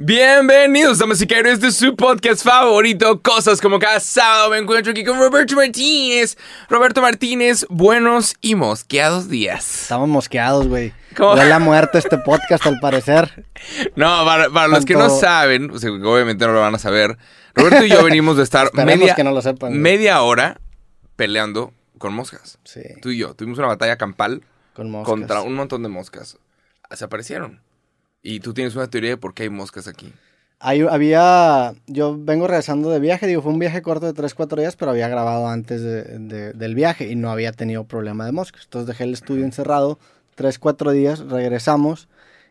Bienvenidos, damas y caballeros, de su podcast favorito, Cosas como cada sábado. Me encuentro aquí con Roberto Martínez. Roberto Martínez, buenos y mosqueados días. Estamos mosqueados, güey. La muerte este podcast, al parecer. No, para, para los que no saben, o sea, obviamente no lo van a saber, Roberto y yo venimos de estar media, que no lo sepan. güey. media hora peleando con moscas. Sí, Tú y yo tuvimos una batalla campal con moscas. contra un montón de moscas. Se aparecieron. Y tú tienes una teoría de por qué hay moscas aquí. Hay- había... Yo vengo regresando de viaje, digo, fue un viaje corto de 3, 4 días, pero había grabado antes de- de- del viaje y no había tenido problema de moscas. Entonces dejé el estudio encerrado, 3, 4 días, regresamos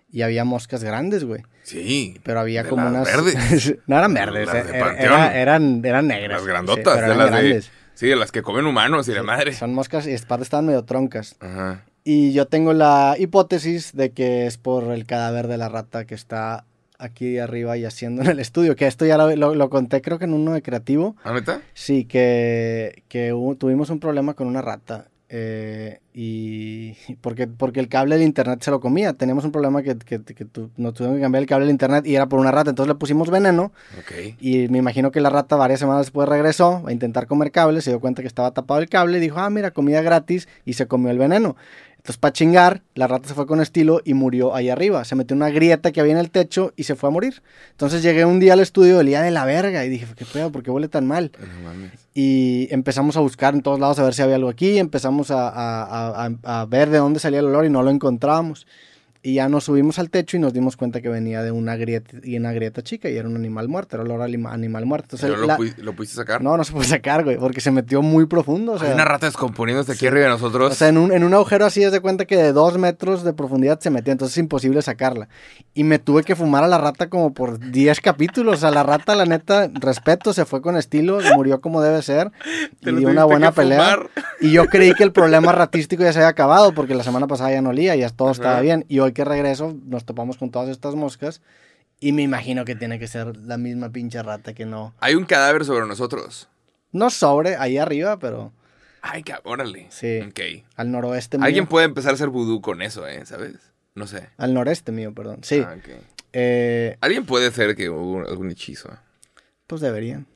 y había moscas grandes, güey. Sí. Pero había De como unas... verdes. no eran verdes, eh, era- eran, eran negras. Las grandotas, sí, eran las de, grandes. sí, de las que comen humanos y la madre. Son moscas y aparte estaban medio troncas. Ajá. Y yo tengo la hipótesis de que es por el cadáver de la rata que está aquí arriba y haciendo en el estudio. Que esto ya lo, lo- lo conté creo que en uno de creativo. ¿Ah, neta? Sí, que, que hubo- tuvimos un problema con una rata. eh, y porque, porque el cable del internet se lo comía. Teníamos un problema que, que, que tu- nos tuvimos que cambiar el cable del internet y era por una rata. Entonces le pusimos veneno. Ok. Y me imagino que la rata varias semanas después regresó a intentar comer cable, se dio cuenta que estaba tapado el cable y dijo, ah, mira, comida gratis y se comió el veneno. Entonces, para chingar, la rata se fue con estilo y murió ahí arriba. Se metió en una grieta que había en el techo y se fue a morir. Entonces llegué un día al estudio, olía de la verga y dije, ¿qué pedo? ¿Por qué huele tan mal? Y empezamos a buscar en todos lados a ver si había algo aquí. Empezamos a- a- a- a ver de dónde salía el olor y no lo encontrábamos. Y ya nos subimos al techo y nos dimos cuenta que venía de una grieta, y una grieta chica y era un animal muerto, era olor a anima- animal muerto. Entonces, ¿Pero lo, la- lo pudiste sacar? No, no se puede sacar, güey, porque se metió muy profundo. O sea, Hay una rata descomponiéndose aquí arriba de nosotros. o sea, en un, en un agujero así, es de cuenta que de dos metros de profundidad se metió, entonces es imposible sacarla. Y me tuve que fumar a la rata como por 10 capítulos. O sea, la rata, la neta, respeto, se fue con estilo, murió como debe ser. Te y dio una buena pelea. fumar. Y yo creí que el problema ratístico ya se había acabado, porque la semana pasada ya no olía, ya todo estaba bien. Y hoy que regreso, nos topamos con todas estas moscas. Y me imagino que tiene que ser la misma pinche rata que no. Hay un cadáver sobre nosotros. No sobre, ahí arriba, pero Ay, órale. Sí. Ok. al noroeste mío. Alguien puede empezar a hacer vudú con eso, ¿eh? ¿Sabes? No sé. Al noreste mío, perdón. Sí. Ah, ok. Eh, Alguien puede hacer que hubo algún hechizo. pues deberían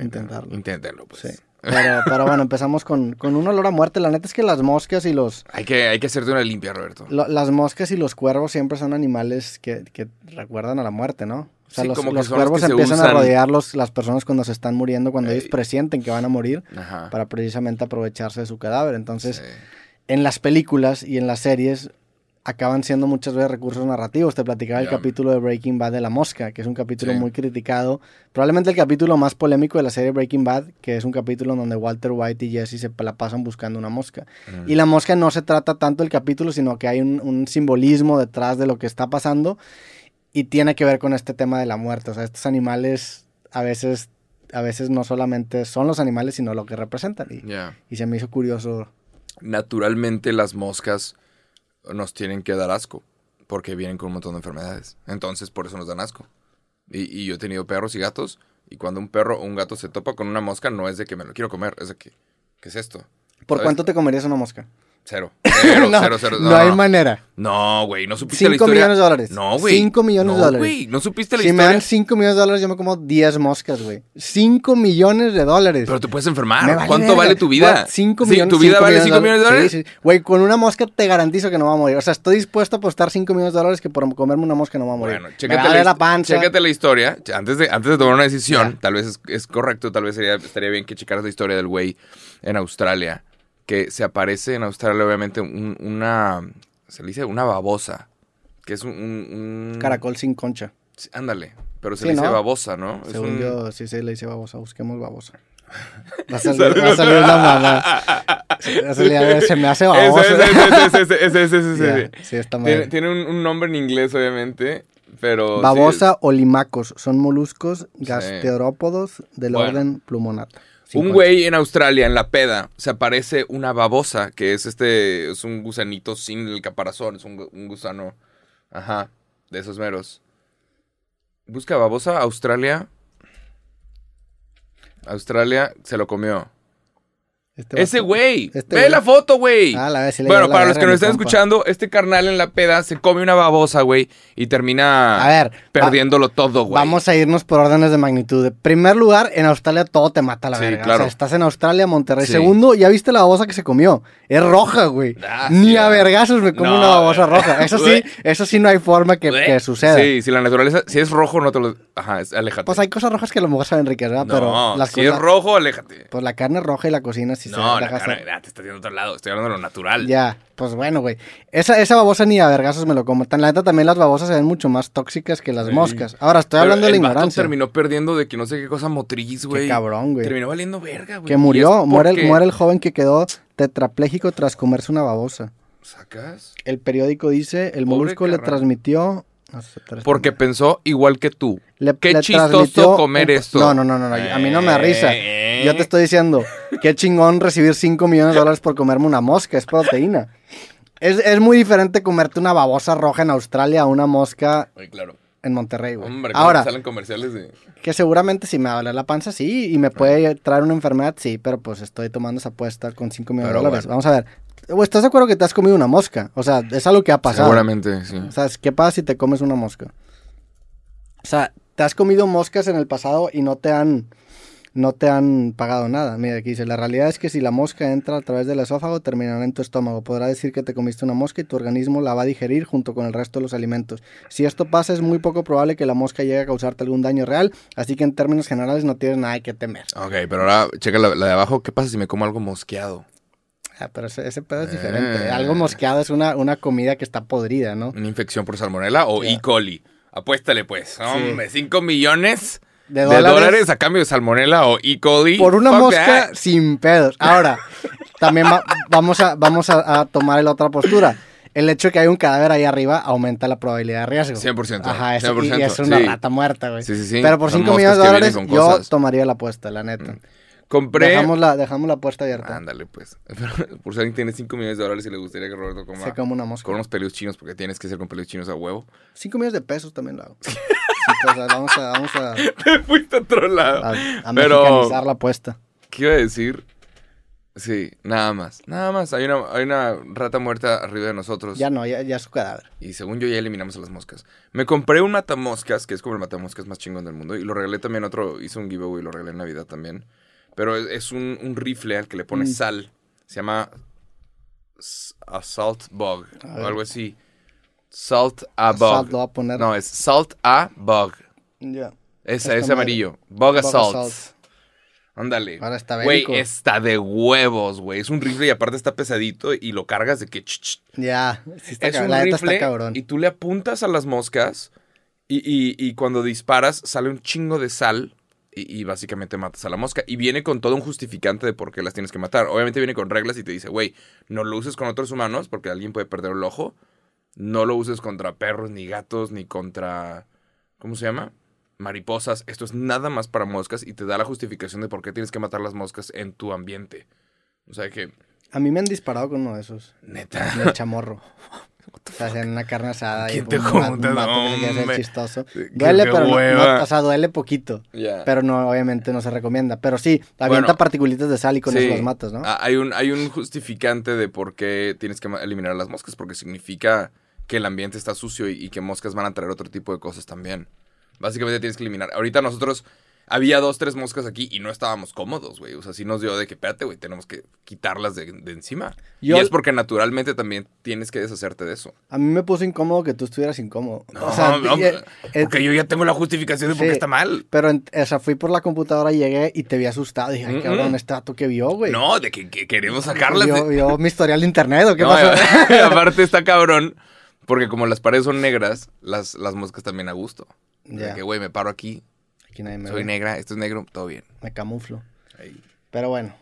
intentarlo. Inténtenlo, pues. Sí. Pero, pero bueno, empezamos con, con un olor a muerte. La neta es que las moscas y los Hay que, hay que hacerte una limpia, Roberto. lo- las moscas y los cuervos siempre son animales que, que recuerdan a la muerte, ¿no? O sea, Sí, los, como los los cuervos empiezan a usan. rodearlos las personas cuando se están muriendo, cuando ellos Ey. presienten que van a morir, Ajá. para precisamente aprovecharse de su cadáver. Entonces, Sí. en las películas y en las series acaban siendo muchas veces recursos narrativos. Te platicaba el capítulo de Breaking Bad de la mosca, que es un capítulo Sí. muy criticado. Probablemente el capítulo más polémico de la serie Breaking Bad, que es un capítulo donde Walter White y Jesse se la pasan buscando una mosca. Mm. Y la mosca no se trata tanto del capítulo, sino que hay un, un simbolismo detrás de lo que está pasando y tiene que ver con este tema de la muerte. O sea, estos animales a veces, a veces no solamente son los animales, sino lo que representan. Y se me hizo curioso. Naturalmente las moscas nos tienen que dar asco. Porque vienen con un montón de enfermedades. Entonces, por eso nos dan asco. Y, y yo he tenido perros y gatos. Y cuando un perro o un gato se topa con una mosca, no es de que me lo quiero comer. Es de que, ¿qué es esto? ¿Por ¿Sabes? cuánto te comerías una mosca? Cero. Cero, no, cero, cero. no hay manera. No, güey, no supiste la 5 historia. millones de dólares. No, güey. 5 millones de No, dólares. güey, no supiste la Si me historia. dan 5 millones de dólares, yo me como 10 moscas, güey. 5 millones de dólares. Pero te puedes enfermar. Me vale ¿Cuánto verga. vale tu vida? 5 Sí, millones. ¿Tu vida cinco vale 5 millones de dólares? Sí, sí. Güey, con una mosca te garantizo que no va a morir. O sea, estoy dispuesto a apostar 5 millones de dólares que por comerme una mosca no va a morir. Bueno, me chécate a la, la panza. chécate la historia. Antes de, antes de tomar una decisión, tal vez es, es correcto, tal vez sería, estaría bien que checaras la historia del güey en Australia. Que se aparece en Australia, obviamente, un- una. Se le dice una babosa. Que es un. un- un- Caracol sin concha. Sí, Ándale. Pero se Sí, le dice ¿no? babosa, ¿no? Es Según un- yo, sí se le dice babosa. Busquemos babosa. Va a salir, va a salir una mala. Se me hace babosa. Ese, ese, ese, sí, está mal. Tiene, tiene un, un nombre en inglés, obviamente. Pero. sí, Babosa o limacos son moluscos gasterópodos del Bueno. orden plumonata. Un güey en Australia, en la peda, se aparece una babosa, que es este, es un gusanito sin el caparazón, es un, un gusano, ajá, de esos meros. Busca babosa, Australia. Australia se lo comió. Este Ese güey. Este Ve güey. la foto, güey. Ah, la vez sí le bueno, para los que nos están compa. escuchando, este carnal en la peda se come una babosa, güey, y termina A ver, perdiéndolo todo, güey. Vamos a irnos por órdenes de magnitud. En primer lugar, en Australia todo te mata la Sí, verga. claro. O sea, estás en Australia, Monterrey. Sí. Segundo, ya viste la babosa que se comió. Es roja, güey. Ah, Ni a vergazos me como No, una babosa roja. Eso sí, eso sí no hay forma que, que suceda. Sí, si la naturaleza, si es rojo, no te lo. Ajá, aléjate. Pues hay cosas rojas que a lo mejor saben ricas, ¿verdad? no, Pero las si cosas. es rojo, aléjate. Pues la carne roja y la cocina sí no, la cara, ah, te estás yendo a otro lado. Estoy hablando de lo natural. Ya, pues bueno, güey. Esa, esa babosa ni a vergazos me lo como. Tan la neta también las babosas se ven mucho más tóxicas que las Sí. moscas. Ahora, estoy Pero hablando de la ignorancia. terminó perdiendo de que no sé qué cosa motriz, güey. Qué cabrón, güey. Terminó valiendo verga, güey. Que murió, muere, el, muere el joven que quedó tetrapléjico tras comerse una babosa. ¿Sacas? El periódico dice, el Pobre molusco le transmitió... Porque pensó igual que tú. le- qué le chistoso comer un- esto. No, no, no, no, no, a mí no me da risa. Eh. Yo te estoy diciendo, qué chingón recibir 5 millones de dólares por comerme una mosca, es proteína. Es, es muy diferente comerte una babosa roja en Australia a una mosca Ay, claro. En Monterrey, güey. Hombre, ¿cómo Ahora, te salen comerciales de. que seguramente si me va a doler la panza, sí, y me puede traer una enfermedad, sí, pero pues estoy tomando esa apuesta con 5 millones de dólares. bueno. Vamos a ver. ¿O ¿Estás de acuerdo que te has comido una mosca? O sea, es algo que ha pasado. Seguramente, sí. O sea, ¿qué pasa si te comes una mosca? O sea, te has comido moscas en el pasado y no te han no te han pagado nada. Mira, aquí dice, la realidad es que si la mosca entra a través del esófago, terminará en tu estómago. Podrá decir que te comiste una mosca y tu organismo la va a digerir junto con el resto de los alimentos. Si esto pasa, es muy poco probable que la mosca llegue a causarte algún daño real, así que en términos generales no tienes nada que temer. Ok, pero ahora checa la, la de abajo. ¿Qué pasa si me como algo mosqueado? Ah, pero ese, ese pedo es diferente. Eh. Algo mosqueado es una, una comida que está podrida, ¿no? ¿Una infección por salmonela o Ya. E. coli? Apuéstale, pues. Hombre, 5 millones De de dólares. a cambio de salmonela o E. coli. Por una mosca that. sin pedos. Ahora, también va- vamos, a, vamos a, a tomar la otra postura. El hecho de que hay un cadáver ahí arriba aumenta la probabilidad de riesgo. 100%, Ajá, eso, y 100%, es una sí. rata muerta, güey. Sí, sí, sí. Pero por Son 5 millones de dólares, yo tomaría la apuesta, la neta. Compré. Dejamos la, dejamos la apuesta abierta. Ándale, pues. Pero, por si alguien tiene 5 millones de dólares y le gustaría que Roberto coma Se come una mosca. con unos pelos chinos, porque tienes que ser con pelos chinos a huevo. 5 millones de pesos también lo hago. Pues, vamos a, vamos a, Te fuiste a otro lado. a, a Pero- mexicanizar la apuesta. ¿Qué iba a decir? Sí, nada más. Nada más. Hay una, hay una rata muerta arriba de nosotros. Ya no, ya, ya es su cadáver. Y según yo ya eliminamos a las moscas. Me compré un matamoscas, que es como el matamoscas más chingón del mundo. Y lo regalé también a otro, hice un giveaway y lo regalé en Navidad también. Pero es, es un, un rifle al que le pones Mm. sal. Se llama Assault Bug. O algo así. Salt a Salt Bug. lo voy a poner. No, es Salt a Bug. Ya. Es, Esta es amarillo. Bug. Assault. Ándale. Ahora está Güey, está de huevos, güey. Es un rifle y aparte está pesadito y lo cargas de que... Ya. sí está Es cab- un la neta rifle está cabrón. y tú le apuntas a las moscas y, y- y cuando disparas sale un chingo de sal y, y básicamente matas a la mosca. Y viene con todo un justificante de por qué las tienes que matar. Obviamente viene con reglas y te dice, güey, no lo uses con otros humanos porque alguien puede perder el ojo. No lo uses contra perros, ni gatos, ni contra... ¿Cómo se llama? Mariposas. Esto es nada más para moscas y te da la justificación de por qué tienes que matar las moscas en tu ambiente. O sea que, A mí me han disparado con uno de esos. neta. El chamorro. O sea, en una carne asada. y ¿Quién te un vato- junta? un vato que chistoso. Duele, pero no- no, o sea, duele poquito. Pero no, obviamente no se recomienda. Pero sí, avienta Bueno. particulitas de sal y con Sí. eso las matas, ¿no? Ah, Hay un, hay un justificante de por qué tienes que eliminar a las moscas, porque significa que el ambiente está sucio y, y que moscas van a traer otro tipo de cosas también. Básicamente tienes que eliminar. Ahorita nosotros había dos, tres moscas aquí y no estábamos cómodos, güey. O sea, sí nos dio de que, espérate, güey, tenemos que quitarlas de, de encima. Yo- Y es porque naturalmente también tienes que deshacerte de eso. A mí me puso incómodo que tú estuvieras incómodo. No, o sea, no, eh, eh, porque yo ya tengo la justificación de por qué sí. está mal. pero, o sea, fui por la computadora, llegué y te vi asustado. Dije, ay, Mm, cabrón, este vato que vio, güey. No, de que, que queremos sacarlas de... vio mi historial de internet, ¿o qué No, pasó? aparte está cabrón, porque como las paredes son negras, las, las moscas también a gusto. De Ya. que, güey, me paro aquí, Aquí nadie me soy ve. negra, esto es negro, todo bien. Me camuflo. Ahí. Pero bueno,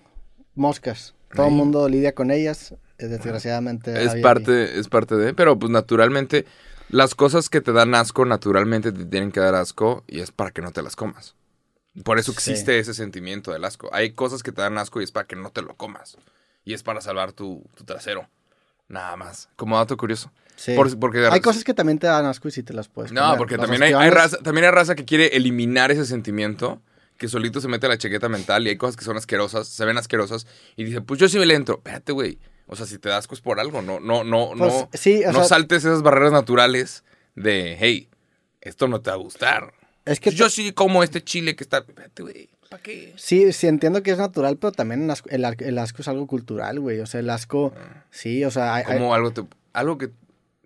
moscas. Todo el mundo lidia con ellas. eh, Desgraciadamente. Es parte, es parte de, pero pues naturalmente, las cosas que te dan asco, naturalmente te tienen que dar asco y es para que no te las comas. Por eso Sí. existe ese sentimiento del asco. Hay cosas que te dan asco y es para que no te lo comas. Y es para salvar tu, tu trasero. Nada más. Como dato curioso. Sí. Por- porque Hay cosas que también te dan asco y sí te las puedes No, comer. porque también hay, raza, también hay raza que quiere eliminar ese sentimiento, que solito se mete a la chaqueta mental y hay cosas que son asquerosas, se ven asquerosas y dice, pues yo sí me le entro. Espérate, güey. O sea, si te das asco es por algo, no, no, no, Pues, no, sí, o no sea- saltes esas barreras naturales de, hey, esto no te va a gustar. Es que yo sí como este chile que está. Espérate, güey. ¿Para qué? Sí, sí entiendo que es natural, pero también el asco, el, es algo cultural, güey. O sea, el asco, sí, o sea, hay- hay- Como algo te, algo que.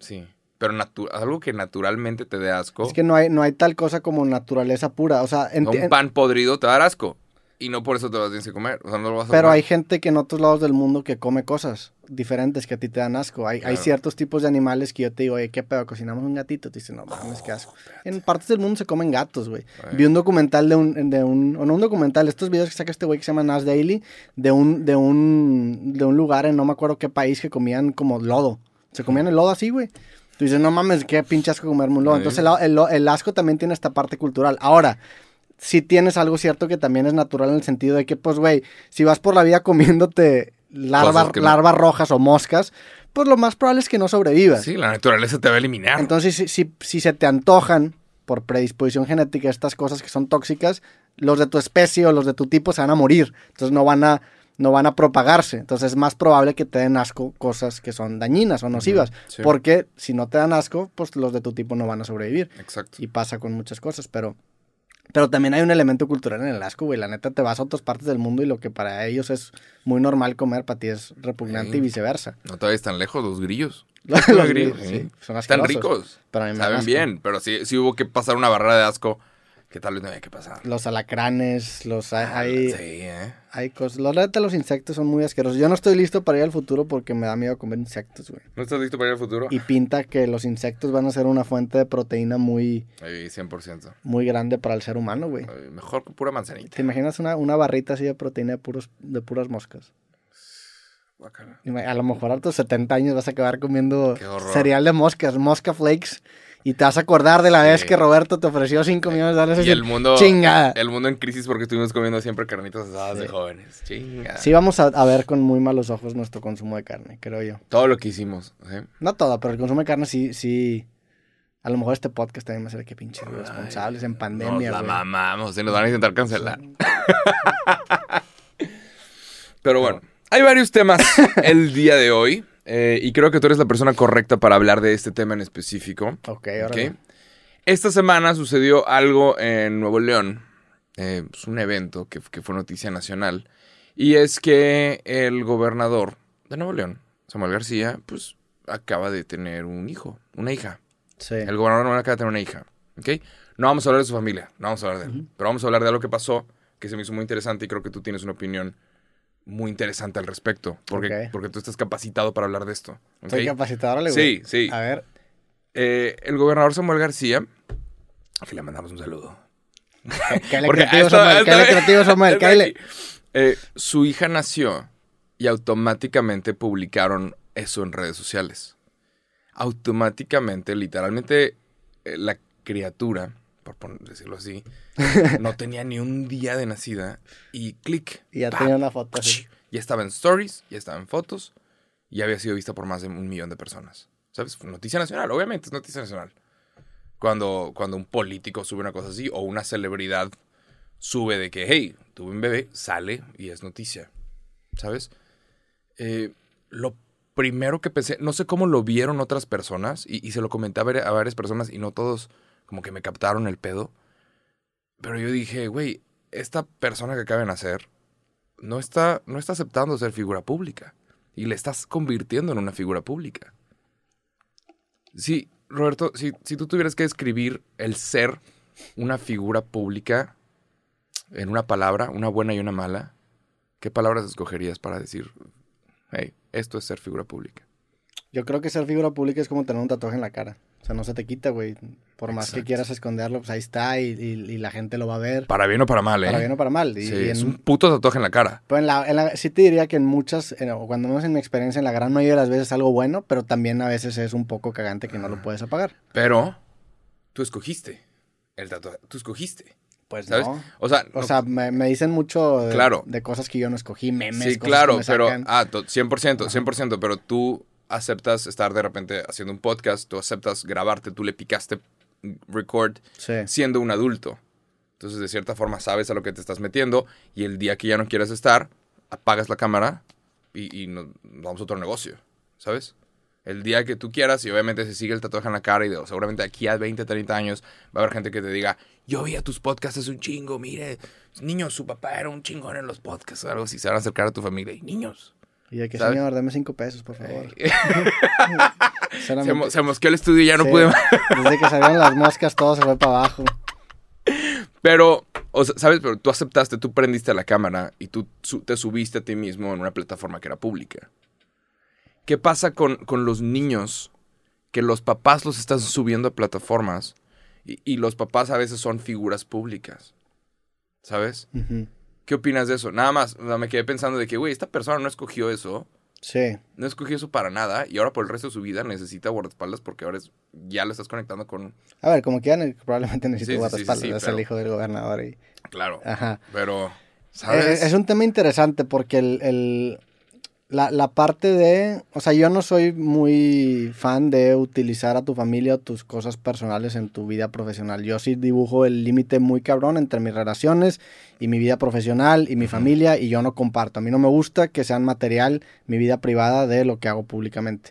Sí. Pero natu- algo que naturalmente te dé asco. es que no hay, no hay tal cosa como naturaleza pura. O sea, un pan podrido te va a dar asco. Y no por eso te lo tienes que comer. O sea, no lo vas a pero comer. hay gente que en otros lados del mundo que come cosas diferentes que a ti te dan asco. Hay, hay ciertos tipos de animales que yo te digo, oye, ¿qué pedo? Cocinamos un gatito. Te dicen, no mames, qué asco. En partes del mundo se comen gatos, güey. Vi un documental de un, de un, o no un documental, estos videos que saca este güey que se llama Nas Daily, de un, de un, de un lugar en no me acuerdo qué país que comían como lodo. Se comían el lodo así, güey. Tú dices, no mames, qué pinche asco comerme un lodo. Entonces el, el- el asco también tiene esta parte cultural. Ahora, si tienes algo cierto que también es natural en el sentido de que, pues, güey, si vas por la vida comiéndote larvas, no- larvas rojas o moscas, pues lo más probable es que no sobrevivas. Sí, la naturaleza te va a eliminar. Entonces, si, si, si se te antojan por predisposición genética estas cosas que son tóxicas, los de tu especie o los de tu tipo se van a morir. Entonces no van a, no van a propagarse. Entonces es más probable que te den asco cosas que son dañinas o nocivas. sí. Porque si no te dan asco, pues los de tu tipo no van a sobrevivir. Exacto. Y pasa con muchas cosas, pero... Pero también hay un elemento cultural en el asco, güey. La neta, te vas a otras partes del mundo y lo que para ellos es muy normal comer, para ti es repugnante Sí. y viceversa. No te vayas tan lejos, los grillos. Los Los grillos, sí, sí. son Están ricos. Pero a mí me Saben bien, pero sí, sí hubo que pasar una barrera de asco que tal vez no había que pasar. Los alacranes, los hay, hay, Sí, ¿eh? hay cosas. La neta, los insectos son muy asquerosos. Yo no estoy listo para ir al futuro porque me da miedo comer insectos, güey. ¿No estás listo para ir al futuro? Y pinta que los insectos van a ser una fuente de proteína muy, Ay, 100%. muy grande para el ser humano, güey. Ay, mejor que pura manzanita. ¿Te imaginas una, una barrita así de proteína de, puros, de puras moscas? Ima- A lo mejor a tus 70 años vas a acabar comiendo cereal de moscas, mosca flakes. Y te vas a acordar de la vez que Roberto te ofreció 5 millones de dólares. Y el mundo, Chingada. el mundo en crisis porque estuvimos comiendo siempre carnitas asadas de jóvenes. Chinga. Sí vamos a, a ver con muy malos ojos nuestro consumo de carne, creo yo. Todo lo que hicimos. ¿sí? No todo, pero el consumo de carne sí, sí. A lo mejor este podcast también va a ser que pinches responsables en pandemia, Nos la güey. mamamos y nos van a intentar cancelar. Pero bueno, hay varios temas el día de hoy. Eh, y creo que tú eres la persona correcta para hablar de este tema en específico. Ok, ahora. ¿ok? Esta semana sucedió algo en Nuevo León. eh, pues un evento que, que fue noticia nacional. Y es que el gobernador de Nuevo León, Samuel García, pues acaba de tener un hijo, una hija. Sí. El gobernador León acaba de tener una hija. ¿ok? No vamos a hablar de su familia, no vamos a hablar de él. Pero vamos a hablar de algo que pasó que se me hizo muy interesante y creo que tú tienes una opinión muy interesante al respecto. Porque, Ok. porque tú estás capacitado para hablar de esto. ¿ok? Soy capacitador, güey. Sí, sí. A ver. Eh, el gobernador Samuel García, que le mandamos un saludo. Porque creativo, Samuel. Cáele creativo, Samuel. aquí. Eh, su hija nació y automáticamente publicaron eso en redes sociales. Automáticamente, literalmente, eh, la criatura, por decirlo así, no tenía ni un día de nacida y clic. Y ya ¡pam! tenía una foto así. Ya estaba en stories, ya estaba en fotos y había sido vista por más de un millón de personas. ¿Sabes? Noticia nacional, obviamente es noticia nacional. Cuando, cuando un político sube una cosa así o una celebridad sube de que, hey, tuve un bebé, sale y es noticia. ¿Sabes? Eh, lo primero que pensé, no sé cómo lo vieron otras personas y, y se lo comenté a, ver- a varias personas y no todos como que me captaron el pedo. Pero yo dije, güey, esta persona que acaba de nacer no está, no está aceptando ser figura pública. Y le estás convirtiendo en una figura pública. Sí, Roberto, si, si tú tuvieras que describir el ser una figura pública en una palabra, una buena y una mala, ¿qué palabras escogerías para decir, hey, esto es ser figura pública? Yo creo que ser figura pública es como tener un tatuaje en la cara. O sea, no se te quita, güey. Por más que quieras esconderlo, pues ahí está y, y- y la gente lo va a ver. Para bien o para mal, ¿eh? Para bien o para mal. Y, Sí, y en- es un puto tatuaje en la cara. Pero en la, en la- sí te diría que en muchas, en- o cuando menos en mi experiencia, en la gran mayoría de las veces es algo bueno, pero también a veces es un poco cagante que no lo puedes apagar. Pero tú escogiste el tatuaje. Tú escogiste. Pues ¿Sabes? no. O sea, O no- sea, me, me dicen mucho de, Claro. de cosas que yo no escogí, memes. Sí, cosas claro, que me pero sacan. ah, to- 100%, 100%, pero tú aceptas estar de repente haciendo un podcast, tú aceptas grabarte, tú le picaste record Sí. siendo un adulto. Entonces, de cierta forma, sabes a lo que te estás metiendo y el día que ya no quieras estar, apagas la cámara y, y nos, nos vamos a otro negocio, ¿sabes? El día que tú quieras y obviamente se sigue el tatuaje en la cara y de- seguramente aquí a 20, 30 años va a haber gente que te diga, yo vi a tus podcasts es un chingo, mire, niños, su papá era un chingón en los podcasts, algo así, se van a acercar a tu familia y niños. Y de que, ¿Sabes? señor, dame cinco pesos, por favor. se, mo- se mosqueó el estudio y ya no Sí, pude más. Desde que salieron las moscas, todo se fue para abajo. Pero, o sea, ¿sabes? Pero tú aceptaste, tú prendiste la cámara y tú su- te subiste a ti mismo en una plataforma que era pública. ¿Qué pasa con, con los niños que los papás los están subiendo a plataformas y, y los papás a veces son figuras públicas? ¿Sabes? Ujú. ¿Qué opinas de eso? Nada más, o sea, me quedé pensando de que, güey, esta persona no escogió eso, Sí. no escogió eso para nada y ahora por el resto de su vida necesita guardaespaldas porque ahora es- ya lo estás conectando con... A ver, como que ya ne- probablemente necesito Sí, guardaespaldas. sí, sí, es pero- el hijo del gobernador. Y... Claro, Ajá. pero, ¿sabes? Eh, Es un tema interesante porque el, el- la, la parte de... O sea, yo no soy muy fan de utilizar a tu familia o tus cosas personales en tu vida profesional. Yo sí dibujo el límite muy cabrón entre mis relaciones y mi vida profesional y mi familia y yo no comparto. A mí no me gusta que sean material mi vida privada de lo que hago públicamente.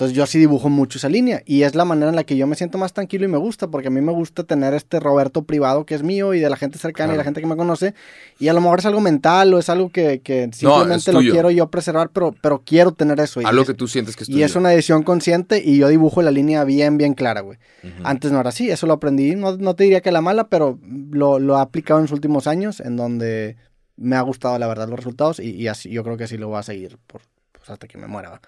Entonces yo sí dibujo mucho esa línea y es la manera en la que yo me siento más tranquilo y me gusta porque a mí me gusta tener este Roberto privado que es mío y de la gente cercana y la gente que me conoce. Y a lo mejor es algo mental o es algo que, simplemente lo quiero yo preservar pero, pero quiero tener eso. Y, Algo es, que tú sientes que es y es una decisión consciente y yo dibujo la línea bien bien clara güey. Antes no era así, eso lo aprendí, no, no te diría que la mala pero lo, lo he aplicado en los últimos años en donde me ha gustado la verdad los resultados y, y así yo creo que así lo voy a seguir por, pues, hasta que me muera. ¿va?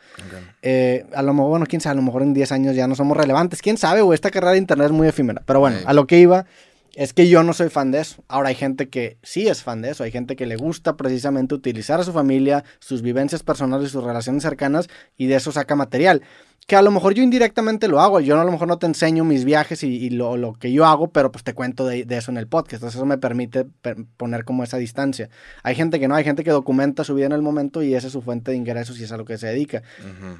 Eh, a lo mejor, bueno, quién sabe, a lo mejor en 10 años ya no somos relevantes. Quién sabe, güey, esta carrera de internet es muy efímera. Pero bueno, a lo que iba es que yo no soy fan de eso. Ahora hay gente que sí es fan de eso. Hay gente que le gusta precisamente utilizar a su familia, sus vivencias personales, sus relaciones cercanas y de eso saca material. Que a lo mejor yo indirectamente lo hago. Yo a lo mejor no te enseño mis viajes y, y lo, lo que yo hago, pero pues te cuento de, de eso en el podcast. Entonces eso me permite per- poner como esa distancia. Hay gente que no, hay gente que documenta su vida en el momento y esa es su fuente de ingresos y es a lo que se dedica.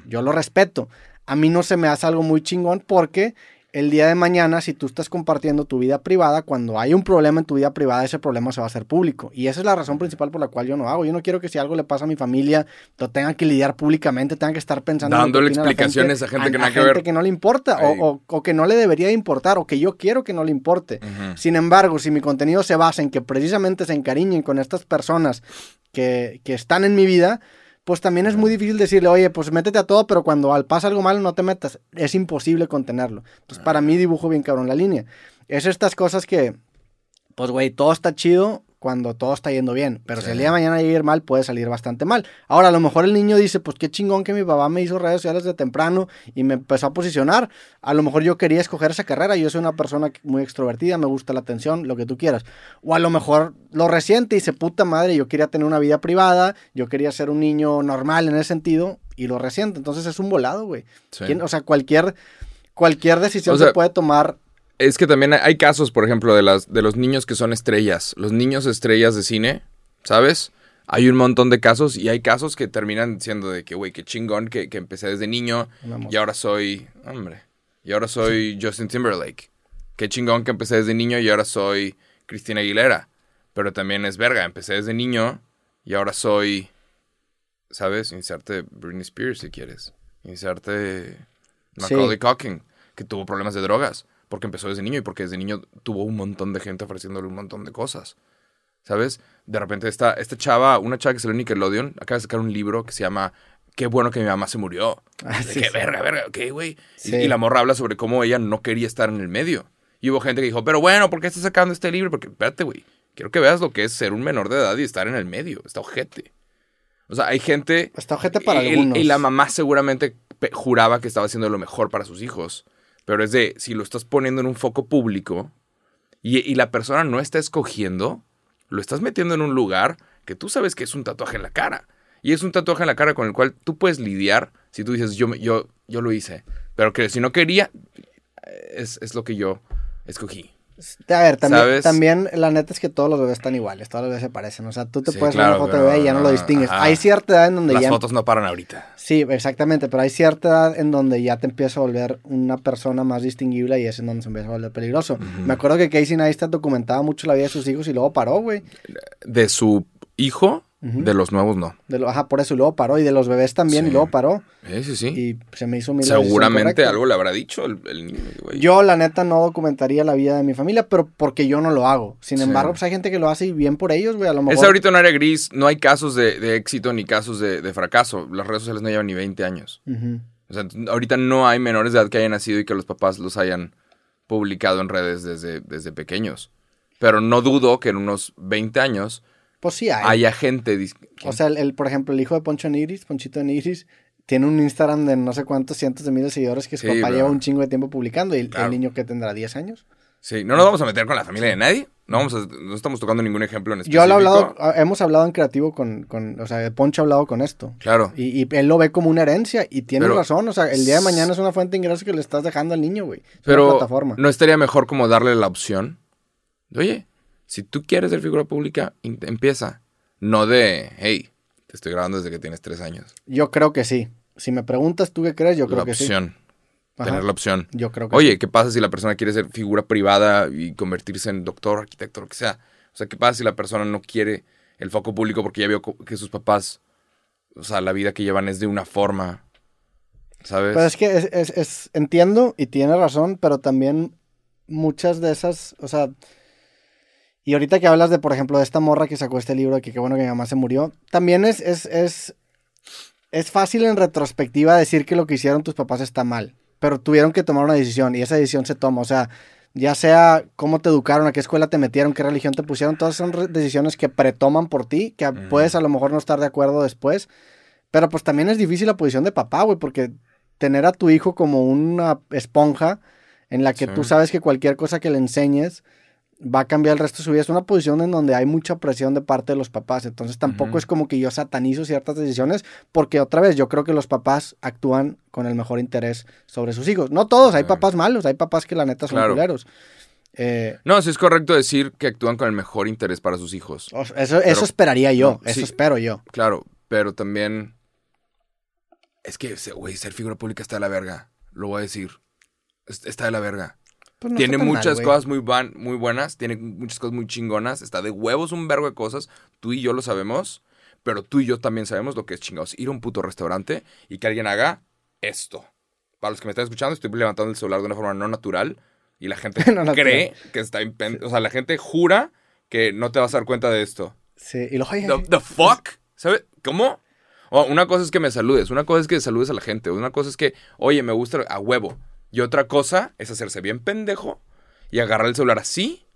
Yo lo respeto. A mí no se me hace algo muy chingón porque el día de mañana, si tú estás compartiendo tu vida privada, cuando hay un problema en tu vida privada, ese problema se va a hacer público. Y esa es la razón principal por la cual yo no hago. Yo no quiero que si algo le pasa a mi familia, lo tengan que lidiar públicamente, tengan que estar pensando... en Dándole la explicaciones a gente que que gente ver. que no le importa o, Ey. o- o que no le debería importar o que yo quiero que no le importe. Sin embargo, si mi contenido se basa en que precisamente se encariñen con estas personas que, que están en mi vida, pues también es muy difícil decirle, oye, pues métete a todo, pero cuando al pasa algo malo no te metas. Es imposible contenerlo. Entonces, para mí dibujo bien cabrón la línea. Es estas cosas que, pues, güey, todo está chido cuando todo está yendo bien, pero si el día de mañana llega a ir mal, puede salir bastante mal. Ahora, a lo mejor el niño dice, pues qué chingón que mi papá me hizo redes sociales de temprano y me empezó a posicionar. A lo mejor yo quería escoger esa carrera, yo soy una persona muy extrovertida, me gusta la atención, lo que tú quieras. O a lo mejor lo resiente y dice, puta madre, yo quería tener una vida privada, yo quería ser un niño normal en ese sentido y lo resiente. Entonces es un volado, güey. Sí. ¿Quién- O sea, cualquier, cualquier decisión O sea, se puede tomar. Es que también hay- casos, por ejemplo, de, las, de los niños que son estrellas. Los niños estrellas de cine, ¿sabes? Hay un montón de casos y hay casos que terminan siendo de que, güey, qué chingón que, que empecé desde niño y ahora soy, hombre, y ahora soy Justin Timberlake. Qué chingón que empecé desde niño y ahora soy Cristina Aguilera. Pero también es verga, empecé desde niño y ahora soy, ¿sabes? Inserte Britney Spears si quieres. Inserte Sí. Macaulay Culkin, que tuvo problemas de drogas porque empezó desde niño y porque desde niño tuvo un montón de gente ofreciéndole un montón de cosas. ¿Sabes? De repente esta, esta chava, una chava que salió en Nickelodeon, acaba de sacar un libro que se llama Qué bueno que mi mamá se murió. Ah, sí, qué sí. verga, verga, qué güey. Y- Sí. Y, la morra habla sobre cómo ella no quería estar en el medio. Y hubo gente que dijo, pero bueno, ¿por qué estás sacando este libro? Porque, espérate, güey, quiero que veas lo que es ser un menor de edad y estar en el medio. Está ojete. O sea, hay gente... Está ojete para y, algunos. y la mamá seguramente juraba que estaba haciendo lo mejor para sus hijos. Pero es de, si lo estás poniendo en un foco público y, y la persona no está escogiendo, lo estás metiendo en un lugar que tú sabes que es un tatuaje en la cara. Y es un tatuaje en la cara con el cual tú puedes lidiar si tú dices, yo, yo, yo lo hice. Pero que si no quería, es, es lo que yo escogí. A ver, también, ¿Sabes? también la neta es que todos los bebés están iguales, todos los bebés se parecen. O sea, tú te Sí, puedes ver claro, una foto de bebé y ya no lo distingues. ajá. Hay cierta edad en donde Las ya... fotos no paran ahorita. Sí, exactamente, pero hay cierta edad en donde ya te empieza a volver una persona más distinguible y es en donde se empieza a volver peligroso. Me acuerdo que Casey Neistat documentaba mucho la vida de sus hijos y luego paró, güey. De su hijo, De los nuevos no. De lo- Ajá, por eso y luego paró. Y de los bebés también Sí. y luego paró. Sí, sí, sí. Y se me hizo decisión Seguramente algo le habrá dicho el, el niño, güey. Yo, la neta, no documentaría la vida de mi familia, pero porque yo no lo hago. Sin Sí. embargo, pues hay gente que lo hace y bien por ellos, güey. A lo mejor. Es ahorita un área gris, no hay casos de, de éxito ni casos de, de fracaso. Las redes sociales no llevan ni 20 años. O sea, ahorita no hay menores de edad que hayan nacido y que los papás los hayan publicado en redes desde, desde pequeños. Pero no dudo que en unos 20 años Pues sí hay. haya gente... O sea, el, el, por ejemplo, el hijo de Poncho Nigris, Ponchito Nigris, tiene un Instagram de no sé cuántos cientos de miles de seguidores que su Sí, papá bro. lleva un chingo de tiempo publicando. Y el, niño que tendrá 10 años. sí, no nos vamos a meter con la familia de nadie. No, vamos a- no estamos tocando ningún ejemplo en específico. Yo lo he hablado, ah, hemos hablado en creativo con, con, o sea, Poncho ha hablado con esto. Claro. Y, y él lo ve como una herencia y tiene Pero- razón. O sea, el día de mañana es una fuente de ingresos que le estás dejando al niño, güey. Es una Pero plataforma. no estaría mejor como darle la opción. Oye, si tú quieres ser figura pública, empieza. No de, hey, te estoy grabando desde que tienes tres años. Yo creo que sí. Si me preguntas tú qué crees, yo creo la que sí. opción. Ajá. Tener la opción. Yo creo que Oye, ¿qué pasa si la persona quiere ser figura privada y convertirse en doctor, arquitecto, lo que sea? O sea, ¿qué pasa si la persona no quiere el foco público porque ya vio que sus papás, o sea, la vida que llevan es de una forma, ¿sabes? Pero es que es, es- es- entiendo y tiene razón, pero también muchas de esas, o sea, y ahorita que hablas de, por ejemplo, de esta morra que sacó este libro que qué bueno que mi mamá se murió, también es, es, es, es fácil en retrospectiva decir que lo que hicieron tus papás está mal, pero tuvieron que tomar una decisión y esa decisión se toma, o sea, ya sea cómo te educaron, a qué escuela te metieron, qué religión te pusieron, todas son decisiones que pretoman por ti, que puedes a lo mejor no estar de acuerdo después, pero pues también es difícil la posición de papá, güey, porque tener a tu hijo como una esponja en la que Sí. tú sabes que cualquier cosa que le enseñes va a cambiar el resto de su vida. Es una posición en donde hay mucha presión de parte de los papás. Entonces tampoco es como que yo satanizo ciertas decisiones, porque otra vez yo creo que los papás actúan con el mejor interés sobre sus hijos. No todos, hay papás malos, hay papás que la neta son Claro. culeros. Eh, No, sí es correcto decir que actúan con el mejor interés para sus hijos. eso, eso esperaría yo, no, eso sí. espero yo. Claro, pero también. Es que, güey, ser figura pública está de la verga. Lo voy a decir. Es- Está de la verga. Pues no tiene mal, muchas cosas muy, van- muy buenas, tiene muchas cosas muy chingonas. Está de huevos un vergo de cosas. Tú y yo lo sabemos. Pero tú y yo también sabemos lo que es chingados. Ir a un puto restaurante y que alguien haga esto. Para los que me están escuchando, estoy levantando el celular de una forma no natural. Y la gente No natural. cree que está... impen- O sea, la gente jura que no te vas a dar cuenta de esto. Sí, y lo oye, The, the fuck? ¿Sabes? ¿Cómo? O una cosa es que me saludes, una cosa es que saludes a la gente, una cosa es que, oye, me gusta a huevo. Y otra cosa es hacerse bien pendejo y agarrar el celular así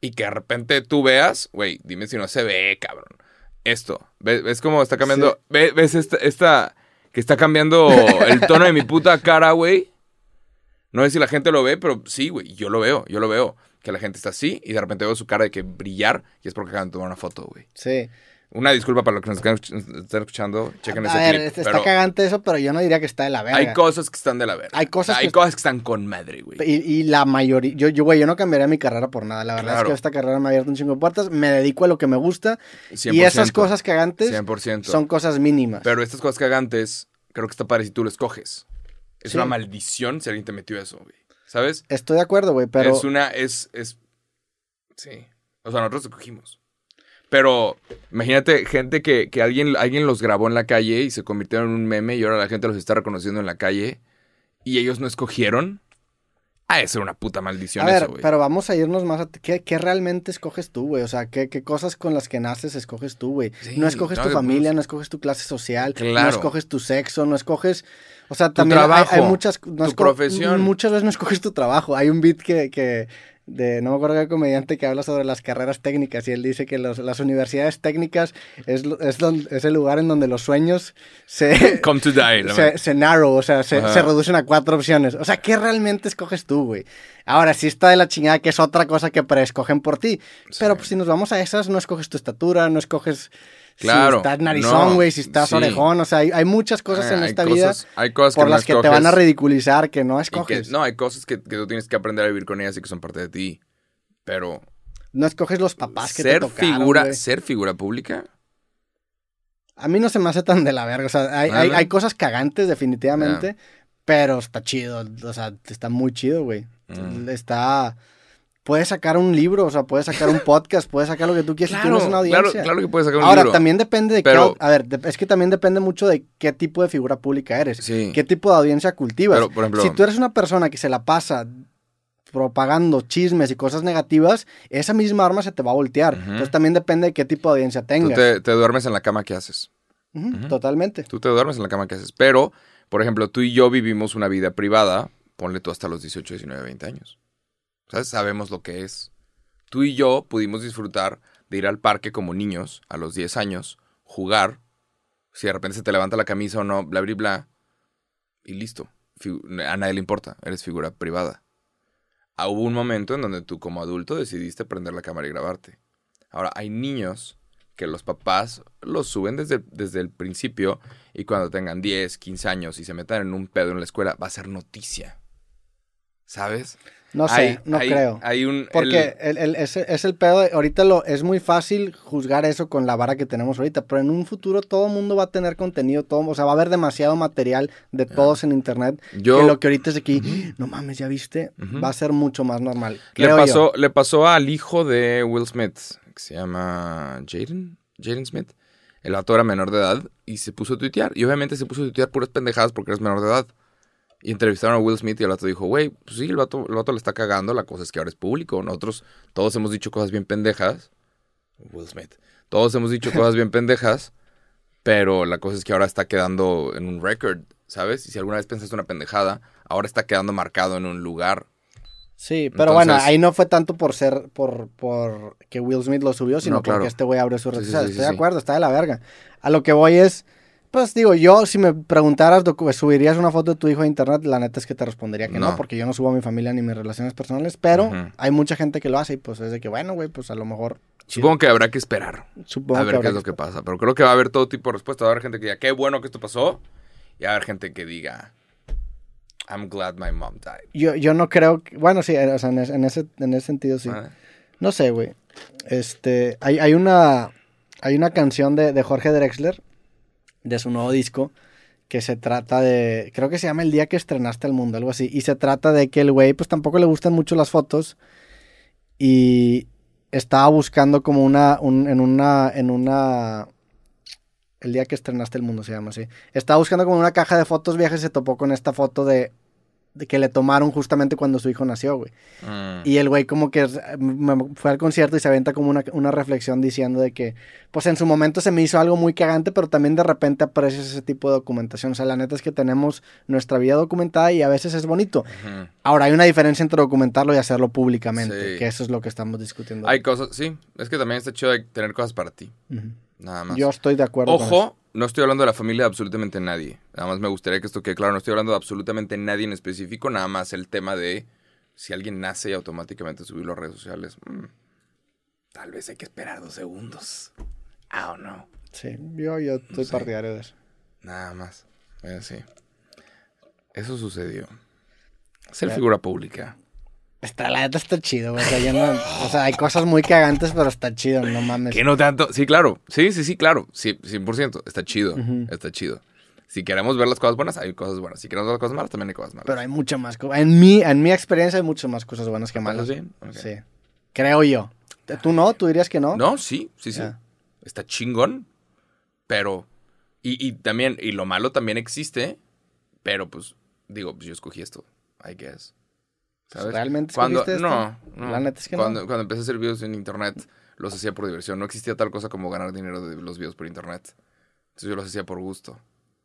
y que de repente tú veas, güey, dime si no se ve, cabrón. Esto, ¿ves, ves cómo está cambiando? Sí. ¿Ves, ves esta, esta que está cambiando el tono de mi puta cara, güey? No sé si la gente lo ve, pero sí, güey, yo lo veo, yo lo veo. Que la gente está así y de repente veo su cara de que brillar y es porque acaban de tomar una foto, güey. Sí. Una disculpa para los que nos están escuch- están escuchando. Chequen a ese ver, clip. está cagante eso, pero yo no diría que está de la verga. hay cosas que están de la verga. Hay cosas hay que- cosas que están con madre, güey. Y, y la mayoría, yo, yo, güey, yo no cambiaría mi carrera por nada. La verdad es que esta carrera me ha abierto un chingo de puertas. Me dedico a lo que me gusta. 100%, Y esas cosas cagantes 100%. son cosas mínimas. Pero estas cosas cagantes, creo que está padre si tú lo escoges. Es Sí. una maldición si alguien te metió eso, güey. ¿Sabes? Estoy de acuerdo, güey, pero Es una, es, es, sí. O sea, nosotros escogimos. Pero imagínate gente que, que alguien, alguien los grabó en la calle y se convirtieron en un meme y ahora la gente los está reconociendo en la calle y ellos no escogieron. Ah, eso era una puta maldición a ver, eso, güey. pero vamos a irnos más a... ¿Qué, qué realmente escoges tú, güey? O sea, ¿qué, qué cosas con las que naces escoges tú, güey? Sí, no escoges no, tu familia, no escoges tu clase social, no escoges tu sexo, no escoges... O sea, también hay- trabajo, hay, muchas... no tu profesión. Muchas veces no escoges tu trabajo. Hay un beat que... que de, no me acuerdo qué comediante que habla sobre las carreras técnicas y él dice que los- las universidades técnicas es, es, don- es el lugar en donde los sueños se, Come to die. se, se narrow, o sea, se, se reducen a cuatro opciones. O sea, ¿qué realmente escoges tú, güey? Ahora, sí está de la chingada que es otra cosa que preescogen por ti. Pero pues si nos vamos a esas, no escoges tu estatura, no escoges Claro, si estás narizón, no, güey, si estás sí. orejón. O sea, hay, hay muchas cosas Ah, en esta cosas- vida hay cosas por que las que te van a ridiculizar que no que- escoges. no, hay cosas que, que tú tienes que aprender a vivir con ellas y que son parte de ti. Pero No escoges los papás que ser te tocaron, figura, ser figura pública, A mí no se me hace tan de la verga. O sea, hay, hay, cosas cagantes, definitivamente. Pero está chido. O sea, está muy chido, güey. Mm. Está. Puedes sacar un libro, o sea, puedes sacar un podcast, puedes sacar lo que tú quieras si tienes una claro, audiencia. claro que puedes sacar un Ahora, libro. también depende de Pero- qué. A ver, es que también depende mucho de qué tipo de figura pública eres. Sí. ¿Qué tipo de audiencia cultivas? Pero, por ejemplo, si tú eres una persona que se la pasa propagando chismes y cosas negativas, esa misma arma se te va a voltear. Entonces también depende de qué tipo de audiencia tú tengas. te, te duermes en la cama que haces. Totalmente. Tú te duermes en la cama que haces. Pero, por ejemplo, tú y yo vivimos una vida privada, ponle tú hasta los 18, 19, 20 años. Sabemos lo que es. Tú y yo pudimos disfrutar de ir al parque como niños a los 10 años, jugar, si de repente se te levanta la camisa o no, bla, bla, bla, y listo. A nadie le importa, eres figura privada. Ah, hubo un momento en donde tú como adulto decidiste prender la cámara y grabarte. Ahora, hay niños que los papás los suben desde, desde el principio y cuando tengan 10, 15 años y se metan en un pedo en la escuela, va a ser noticia. ¿Sabes? No sé, Hay- no hay- creo. Hay un... Porque el- el, el- ese- es el pedo. de- ahorita lo, es muy fácil juzgar eso con la vara que tenemos ahorita, pero en un futuro todo el mundo va a tener contenido, todo, o sea, va a haber demasiado material de todos en internet. yo... que lo que ahorita es aquí, no mames, ya viste, va a ser mucho más normal. Le yo. pasó, le pasó al hijo de Will Smith, que se llama Jaden, Jaden Smith. El vato era menor de edad y se puso a tuitear. Y obviamente se puso a tuitear puras pendejadas porque eres menor de edad. Y entrevistaron a Will Smith y el vato dijo, güey, pues sí, el vato, el vato le está cagando, la cosa es que ahora es público. Nosotros todos hemos dicho cosas bien pendejas. Will Smith. Todos hemos dicho cosas bien pendejas, pero la cosa es que ahora está quedando en un record, ¿sabes? Y si alguna vez pensaste una pendejada, ahora está quedando marcado en un lugar. Sí, pero bueno, ahí no fue tanto por ser, por, por que Will Smith lo subió, sino No, claro. porque este güey abrió su red Sí, sí, social. sí, Estoy de acuerdo, está de la verga. A lo que voy es, pues digo, yo si me preguntaras, ¿subirías una foto de tu hijo a internet? La neta es que te respondería que no, No. porque yo no subo a mi familia ni mis relaciones personales, pero hay mucha gente que lo hace y pues es de que, bueno, güey, pues a lo mejor... Supongo que habrá que esperar. Supongo a ver que qué es lo que pasa. Pero creo que va a haber todo tipo de respuesta. Va a haber gente que diga, qué bueno que esto pasó. Y va a haber gente que diga, I'm glad my mom died. Yo, yo no creo, que- bueno, sí, o sea, en, es- en ese, en ese sentido sí. Ah, No sé, güey. Este, hay, hay una, hay una canción de, de Jorge Drexler, de su nuevo disco, que se trata de, creo que se llama El día que estrenaste el mundo, algo así. Y se trata de que el güey, pues tampoco le gustan mucho las fotos. Y estaba buscando como una, un- en una, en una, el día que estrenaste el mundo se llama así. Estaba buscando como una caja de fotos viejas y se topó con esta foto de que le tomaron justamente cuando su hijo nació, güey. mm. Y el güey como que fue al concierto y se aventa como una, una reflexión diciendo de que, pues en su momento se me hizo algo muy cagante, pero también de repente aprecias ese tipo de documentación. O sea, la neta es que tenemos nuestra vida documentada y a veces es bonito. Ahora, hay una diferencia entre documentarlo y hacerlo públicamente, Sí. que eso es lo que estamos discutiendo. Hay cosas, sí. Es que también está chido de tener cosas para ti. Nada más. Yo estoy de acuerdo. con eso. No estoy hablando de la familia de absolutamente nadie. Nada más me gustaría que esto quede claro. No estoy hablando de absolutamente nadie en específico. Nada más el tema de si alguien nace y automáticamente subirlo a redes sociales. mm, tal vez hay que esperar dos segundos. Ah, o no. Sí, yo, yo estoy sé. partidario de eso. Nada más. Eh, sí. Eso sucedió. Ser Ya. figura pública. Está, la neta está chido, güey. O sea, yo no- o sea, hay cosas muy cagantes, pero está chido, no mames. Que no tanto. Sí, claro. Sí, sí, sí, claro. Sí, 100%. Está chido. Está chido. Si queremos ver las cosas buenas, hay cosas buenas. Si queremos ver las cosas malas, también hay cosas malas. Pero hay muchas más cosas. En mi, en mi experiencia hay muchas más cosas buenas que malas. ¿Estás bien? Ok. Sí. Creo yo. ¿Tú no? ¿Tú dirías que no? No, sí, sí, sí. Ya. Está chingón. Pero. Y, y también, y lo malo también existe. Pero pues, digo, pues yo escogí esto. I guess. ¿Sabes? ¿Realmente Cuando, escogiste no, esto? no. La neta es que cuando, no. Cuando empecé a hacer videos en internet, los hacía por diversión. No existía tal cosa como ganar dinero de los videos por internet. Entonces yo los hacía por gusto.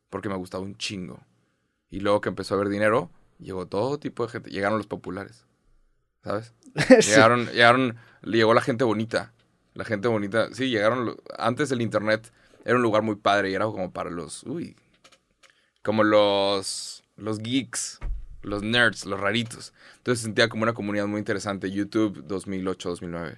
Porque me gustaba un chingo. Y luego que empezó a haber dinero, llegó todo tipo de gente. Llegaron los populares. ¿Sabes? Sí. Llegaron, llegaron, llegó la gente bonita. La gente bonita. Sí, llegaron. Antes el internet era un lugar muy padre y era como para los. Uy. Como los. Los geeks. Los nerds, los raritos. Entonces se sentía como una comunidad muy interesante. YouTube 2008, 2009.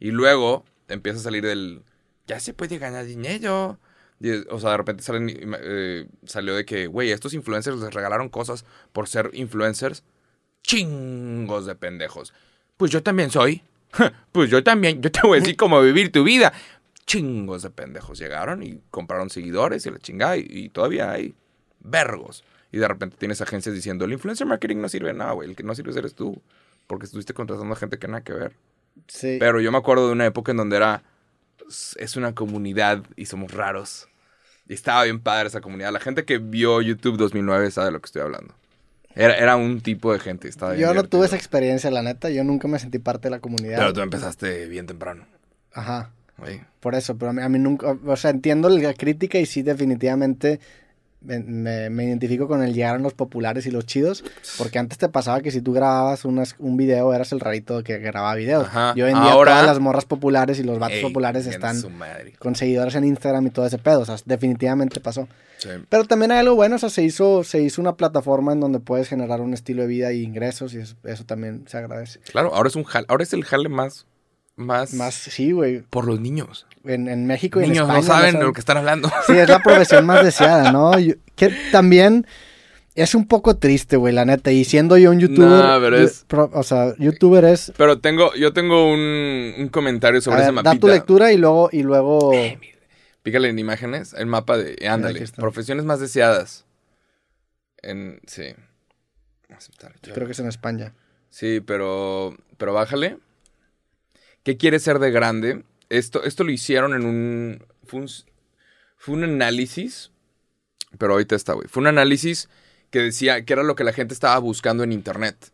Y luego empieza a salir del. Ya se puede ganar dinero. Y, o sea, de repente eh, salió de que, güey, estos influencers les regalaron cosas por ser influencers. Chingos de pendejos. Pues yo también soy. pues yo también, yo te voy a decir cómo vivir tu vida. Chingos de pendejos llegaron y compraron seguidores y la chingada y, y todavía hay vergos. Y de repente tienes agencias diciendo, el influencer marketing no sirve nada, güey. El que no sirve eres tú. Porque estuviste contratando a gente que nada que ver. Sí. Pero yo me acuerdo de una época en donde era, es una comunidad y somos raros. Y estaba bien padre esa comunidad. La gente que vio YouTube 2009 sabe de lo que estoy hablando. Era, era un tipo de gente. Estaba bien Yo no divertido. tuve esa experiencia, la neta. Yo nunca me sentí parte de la comunidad. Pero tú empezaste bien temprano. Ajá. güey. Por eso, pero a mí, a mí nunca, o sea, entiendo la crítica y sí definitivamente me, me- me identifico con el llegar a los populares y los chidos, porque antes te pasaba que si tú grababas unas- un video eras el rarito que grababa videos. Ajá. Y hoy en día Ahora- todas las morras populares y los vatos Ey, populares están con seguidores en Instagram y todo ese pedo, o sea, definitivamente pasó. Sí. Pero también hay algo bueno, o sea, se hizo, se hizo una plataforma en donde puedes generar un estilo de vida y ingresos y eso, eso también se agradece. Claro, ahora es un jale, ahora es el jale más, más, Más, sí, güey, por los niños. En, en México y en Niños España. no saben de lo que están hablando. Sí, es la profesión más deseada, ¿no? Yo- que también es un poco triste, güey, la neta. Y siendo yo un youtuber. No, pero yo- es- pro- o sea, youtuber es. Pero tengo, yo tengo un, un comentario A sobre ver, ese mapita. da tu lectura y luego. Y luego Pícale en imágenes, el mapa de, eh, ándale, profesiones más deseadas. En, sí. Aceptar, yo- creo que es en España. Sí, pero, pero bájale. ¿Qué quieres ser de grande? Esto, esto lo hicieron en un, fue un, fue un análisis, pero ahorita está, güey. Fue un análisis que decía que era lo que la gente estaba buscando en internet.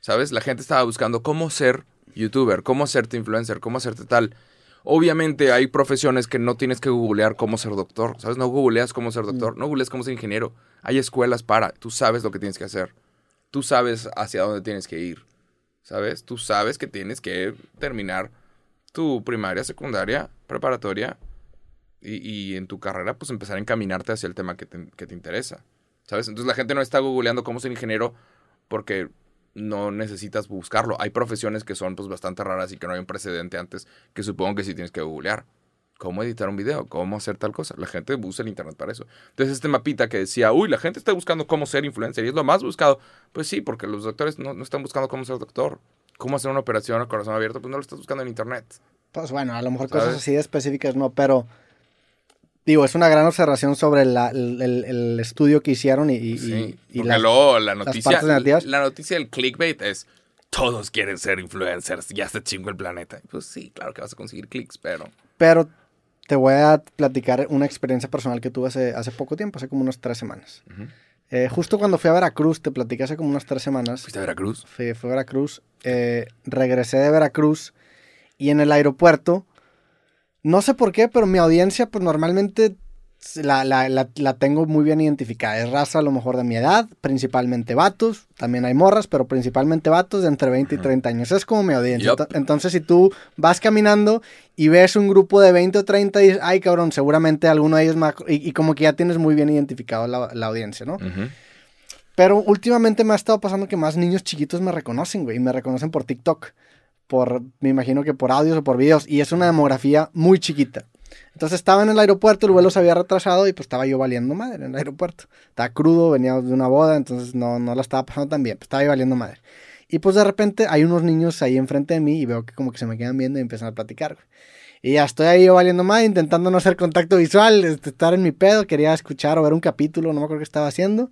¿Sabes? La gente estaba buscando cómo ser youtuber, cómo hacerte influencer, cómo hacerte tal. Obviamente hay profesiones que no tienes que googlear cómo ser doctor, ¿sabes? No googleas cómo ser doctor, no googleas cómo ser ingeniero. Hay escuelas para, tú sabes lo que tienes que hacer. Tú sabes hacia dónde tienes que ir, ¿sabes? Tú sabes que tienes que terminar tu primaria, secundaria, preparatoria y, y en tu carrera pues empezar a encaminarte hacia el tema que te, que te interesa, ¿sabes? Entonces la gente no está googleando cómo ser ingeniero porque no necesitas buscarlo. Hay profesiones que son pues bastante raras y que no hay un precedente antes que supongo que sí tienes que googlear. ¿Cómo editar un video? ¿Cómo hacer tal cosa? La gente usa el internet para eso. Entonces este mapita que decía, uy, la gente está buscando cómo ser influencer y es lo más buscado. Pues sí, porque los doctores no, no están buscando cómo ser doctor. ¿Cómo hacer una operación a corazón abierto? Pues no lo estás buscando en internet. Pues bueno, a lo mejor ¿Sabes? cosas así de específicas no, pero. Digo, es una gran observación sobre la- el, el- el estudio que hicieron y, y, Sí, y- las- luego la noticia, la noticia del clickbait es todos quieren ser influencers, ya se chingo el planeta. Pues sí, claro que vas a conseguir clics, pero Pero te voy a platicar una experiencia personal que tuve hace, hace poco tiempo, hace como unas tres semanas. Ujú. Eh, justo cuando fui a Veracruz, te platicé hace como unas tres semanas. fuiste a Veracruz. Fui, fui a Veracruz, eh, regresé de Veracruz y en el aeropuerto, no sé por qué, pero mi audiencia pues normalmente la, la- la- la tengo muy bien identificada. Es raza a lo mejor de mi edad, principalmente vatos, también hay morras, pero principalmente vatos de entre 20 y 30 años. Es como mi audiencia. Entonces si tú vas caminando y ves un grupo de 20 o 30 y dices, ay cabrón, seguramente alguno de ellos más... Y, y como que ya tienes muy bien identificado la, la audiencia, ¿no? Pero últimamente me ha estado pasando que más niños chiquitos me reconocen, güey. Y me reconocen por TikTok. Por, me imagino que por audios o por videos. Y es una demografía muy chiquita. Entonces estaba en el aeropuerto, el vuelo se había retrasado y pues estaba yo valiendo madre en el aeropuerto. Estaba crudo, venía de una boda, entonces no, no la estaba pasando tan bien. Pues estaba yo valiendo madre. Y pues de repente hay unos niños ahí enfrente de mí y veo que como que se me quedan viendo y empiezan a platicar, güey. Y ya estoy ahí yo valiendo madre, intentando no hacer contacto visual, este, estar en mi pedo, quería escuchar o ver un capítulo, no me acuerdo qué estaba haciendo.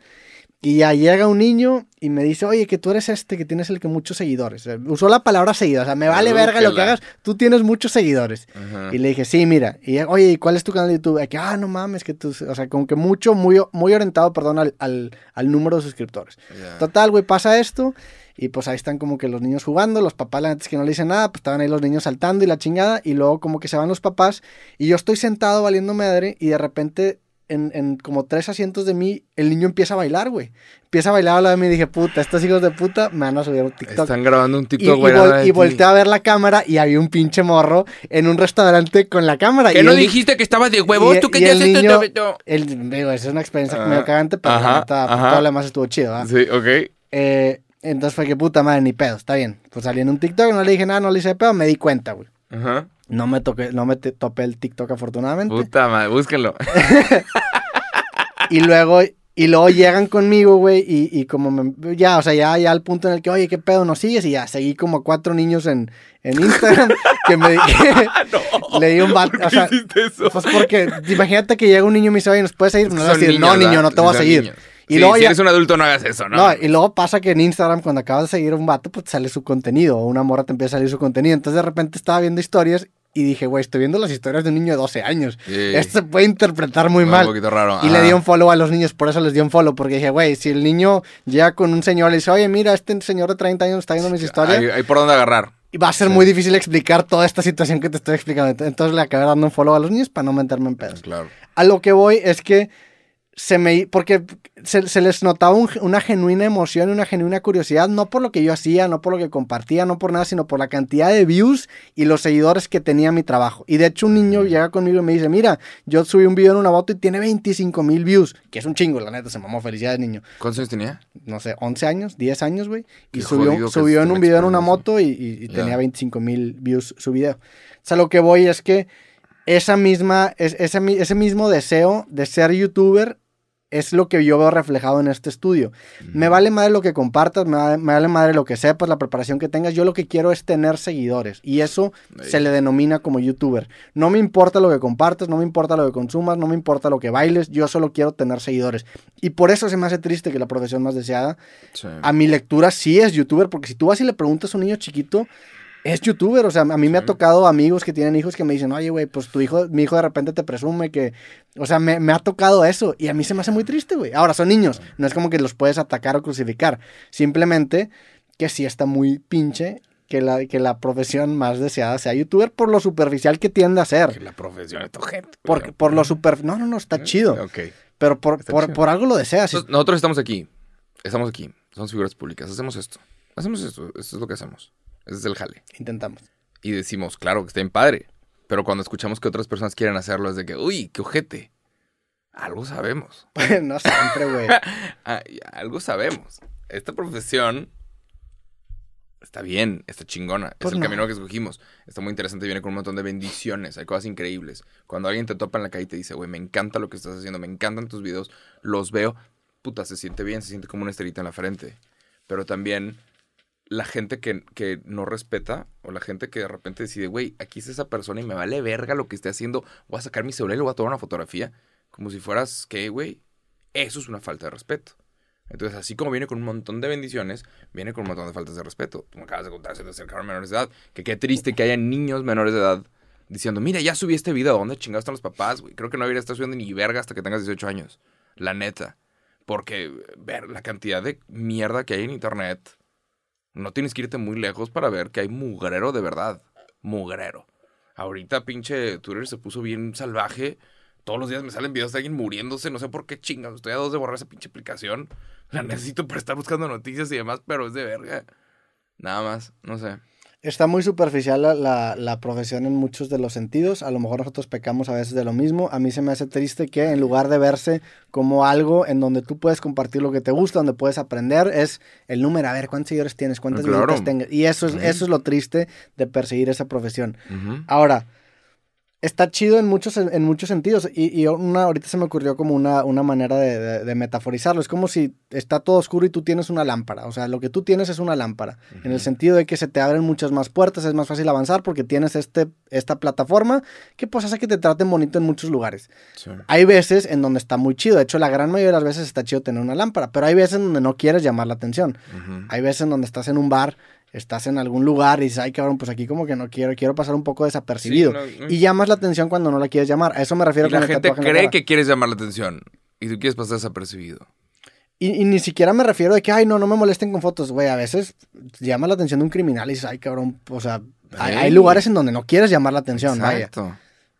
Y ya llega un niño y me dice, oye, que tú eres este, que tienes el que muchos seguidores. Usó la palabra seguidor, o sea, me vale verga lo que hagas, tú tienes muchos seguidores. Ajá. Y le dije, sí, mira. Y oye, ¿y cuál es tu canal de YouTube? Y que, ah, no mames, que tú, o sea, como que mucho, muy, muy orientado, perdón, al, al, al número de suscriptores. Total, güey, pasa esto. Y pues ahí están como que los niños jugando, los papás la neta es que no le dicen nada, pues estaban ahí los niños saltando y la chingada, y luego como que se van los papás, y yo estoy sentado valiendo madre, y de repente, en, en como tres asientos de mí, el niño empieza a bailar, güey. Empieza a bailar a la de mí y dije, puta, estos hijos de puta me van a subir un TikTok. Están grabando un TikTok, y, güey. vol- y volteé a ver la cámara y había un pinche morro en un restaurante con la cámara. ¿Que y no el- dijiste que estabas de huevos? y- ¿Tú el esto? niño- el- digo, esa es una experiencia Ah, medio cagante, pero la ajá, neta, pues, ajá. todo lo demás estuvo chido, ¿verdad? Sí, ok. Eh, entonces fue que puta madre, ni pedo, está bien. Pues salí en un TikTok, no le dije nada, no le hice pedo, me di cuenta, güey. Ajá. No me toqué, no me topé el TikTok afortunadamente. Puta madre, búsquenlo. Y luego, Y luego llegan conmigo, güey, y, y como me- ya, o sea, ya, ya al punto en el que, oye, ¿qué pedo nos sigues? Y ya seguí como cuatro niños en, en Instagram que me Ah, no. le di un bat, ¿Por o sea, eso? pues porque imagínate que llega un niño y me dice, oye, ¿nos puedes seguir? No a Son decir, no, niño, ¿verdad? no te voy a seguir. niños. Y Sí, luego si ya- eres un adulto, no hagas eso, ¿no? No, y luego pasa que en Instagram, cuando acabas de seguir a un vato, pues sale su contenido, o una morra te empieza a salir su contenido. Entonces de repente estaba viendo historias y dije, güey, estoy viendo las historias de un niño de 12 años. Sí. Esto se puede interpretar muy Un mal. poquito raro. Y le ajá. di un follow a los niños, por eso les di un follow, porque dije, güey, si el niño llega con un señor y le dice, oye, mira, este señor de 30 años está viendo mis historias, Hay, hay por dónde agarrar. y va a ser sí. muy difícil explicar toda esta situación que te estoy explicando. Entonces le acabé dando un follow a los niños para no meterme en pedos. Claro. A lo que voy es que se me. Porque se, se les notaba un- una genuina emoción y una genuina curiosidad, no por lo que yo hacía, no por lo que compartía, no por nada, sino por la cantidad de views y los seguidores que tenía mi trabajo. Y de hecho, un niño llega conmigo y me dice: Mira, yo subí un video en una moto y tiene 25 mil views, que es un chingo, la neta, se mamó. Felicidades, niño. ¿Cuántos años tenía? No sé, 11 años, 10 años, güey. Y subió, subió en un video en una moto y, y- y tenía 25 mil views su video. O sea, lo que voy es que esa misma, es, ese, ese mismo deseo de ser youtuber es lo que yo veo reflejado en este estudio. Me vale madre lo que compartas, me vale, me vale madre lo que sepas, la preparación que tengas. Yo lo que quiero es tener seguidores y eso Ahí. se le denomina como youtuber. No me importa lo que compartas, no me importa lo que consumas, no me importa lo que bailes, yo solo quiero tener seguidores. Y por eso se me hace triste que la profesión más deseada Sí. a mi lectura sí es youtuber, porque si tú vas y le preguntas a un niño chiquito, es youtuber. O sea, a mí me ha tocado amigos que tienen hijos que me dicen, oye, güey, pues tu hijo, mi hijo de repente te presume que. O sea, me, me ha tocado eso y a mí se me hace muy triste, güey. Ahora, son niños, no es como que los puedes atacar o crucificar. Simplemente que sí está muy pinche que la, que la profesión más deseada sea youtuber por lo superficial que tiende a Que ser. la profesión es tu gente. Por, por lo super... No, no, no, está chido. Ok. Pero por, por, chido. por algo lo deseas. Entonces, nosotros estamos aquí. Estamos aquí. Somos figuras públicas. Hacemos esto. Hacemos esto. Esto es lo que hacemos. Ese es el jale. Intentamos. Y decimos, claro, que está bien padre. Pero cuando escuchamos que otras personas quieren hacerlo, es de que, uy, qué ojete. Algo sabemos. no siempre, güey. Ah, algo sabemos. Esta profesión está bien, está chingona. Pues es el no. camino que escogimos. Está muy interesante, viene con un montón de bendiciones. Hay cosas increíbles. Cuando alguien te topa en la calle y te dice, güey, me encanta lo que estás haciendo, me encantan tus videos, los veo, puta, se siente bien, se siente como una estrellita en la frente. Pero también la gente que, que no respeta o la gente que de repente decide, güey, aquí es esa persona y me vale verga lo que esté haciendo, voy a sacar mi celular y le voy a tomar una fotografía, como si fueras, ¿qué, güey? Eso es una falta de respeto. Entonces, así como viene con un montón de bendiciones, viene con un montón de faltas de respeto. Tú me acabas de contar, se te acercaron menores de edad. Que qué triste que haya niños menores de edad diciendo, mira, ya subí este video, ¿dónde chingados están los papás, güey? Creo que no debería estar subiendo ni verga hasta que tengas 18 años. La neta. Porque ver la cantidad de mierda que hay en internet, no tienes que irte muy lejos para ver que hay mugrero de verdad. Mugrero. Ahorita pinche Twitter se puso bien salvaje. Todos los días me salen videos de alguien muriéndose. No sé por qué chingados. Estoy a dos de borrar esa pinche aplicación. La necesito para estar buscando noticias y demás, pero es de verga. Nada más, no sé. Está muy superficial la, la, la profesión en muchos de los sentidos. A lo mejor nosotros pecamos a veces de lo mismo. A mí se me hace triste que en lugar de verse como algo en donde tú puedes compartir lo que te gusta, donde puedes aprender, es el número, a ver cuántos seguidores tienes, cuántas Claro. visitas tengas. Y eso es, eso es lo triste de perseguir esa profesión. Ahora, está chido en muchos, en muchos sentidos. Y, y una, ahorita se me ocurrió como una, una manera de, de- de metaforizarlo. Es como si está todo oscuro y tú tienes una lámpara. O sea, lo que tú tienes es una lámpara. En el sentido de que se te abren muchas más puertas, es más fácil avanzar porque tienes este, esta plataforma que pues hace que te traten bonito en muchos lugares. Sí. Hay veces en donde está muy chido. De hecho, la gran mayoría de las veces está chido tener una lámpara. Pero hay veces en donde no quieres llamar la atención. Hay veces en donde estás en un bar, estás en algún lugar y dices, ay cabrón, pues aquí como que no quiero, quiero pasar un poco desapercibido. Sí, no, no. Y llamas la atención cuando no la quieres llamar. A eso me refiero Y la con el gente la cree que quieres llamar la atención. Y tú quieres pasar desapercibido. Y, y ni siquiera me refiero de que, ay, no, no me molesten con fotos. Güey, a veces llama la atención de un criminal y dices, ay cabrón, o sea, hay, lugares en donde no quieres llamar la atención, vaya. Exacto.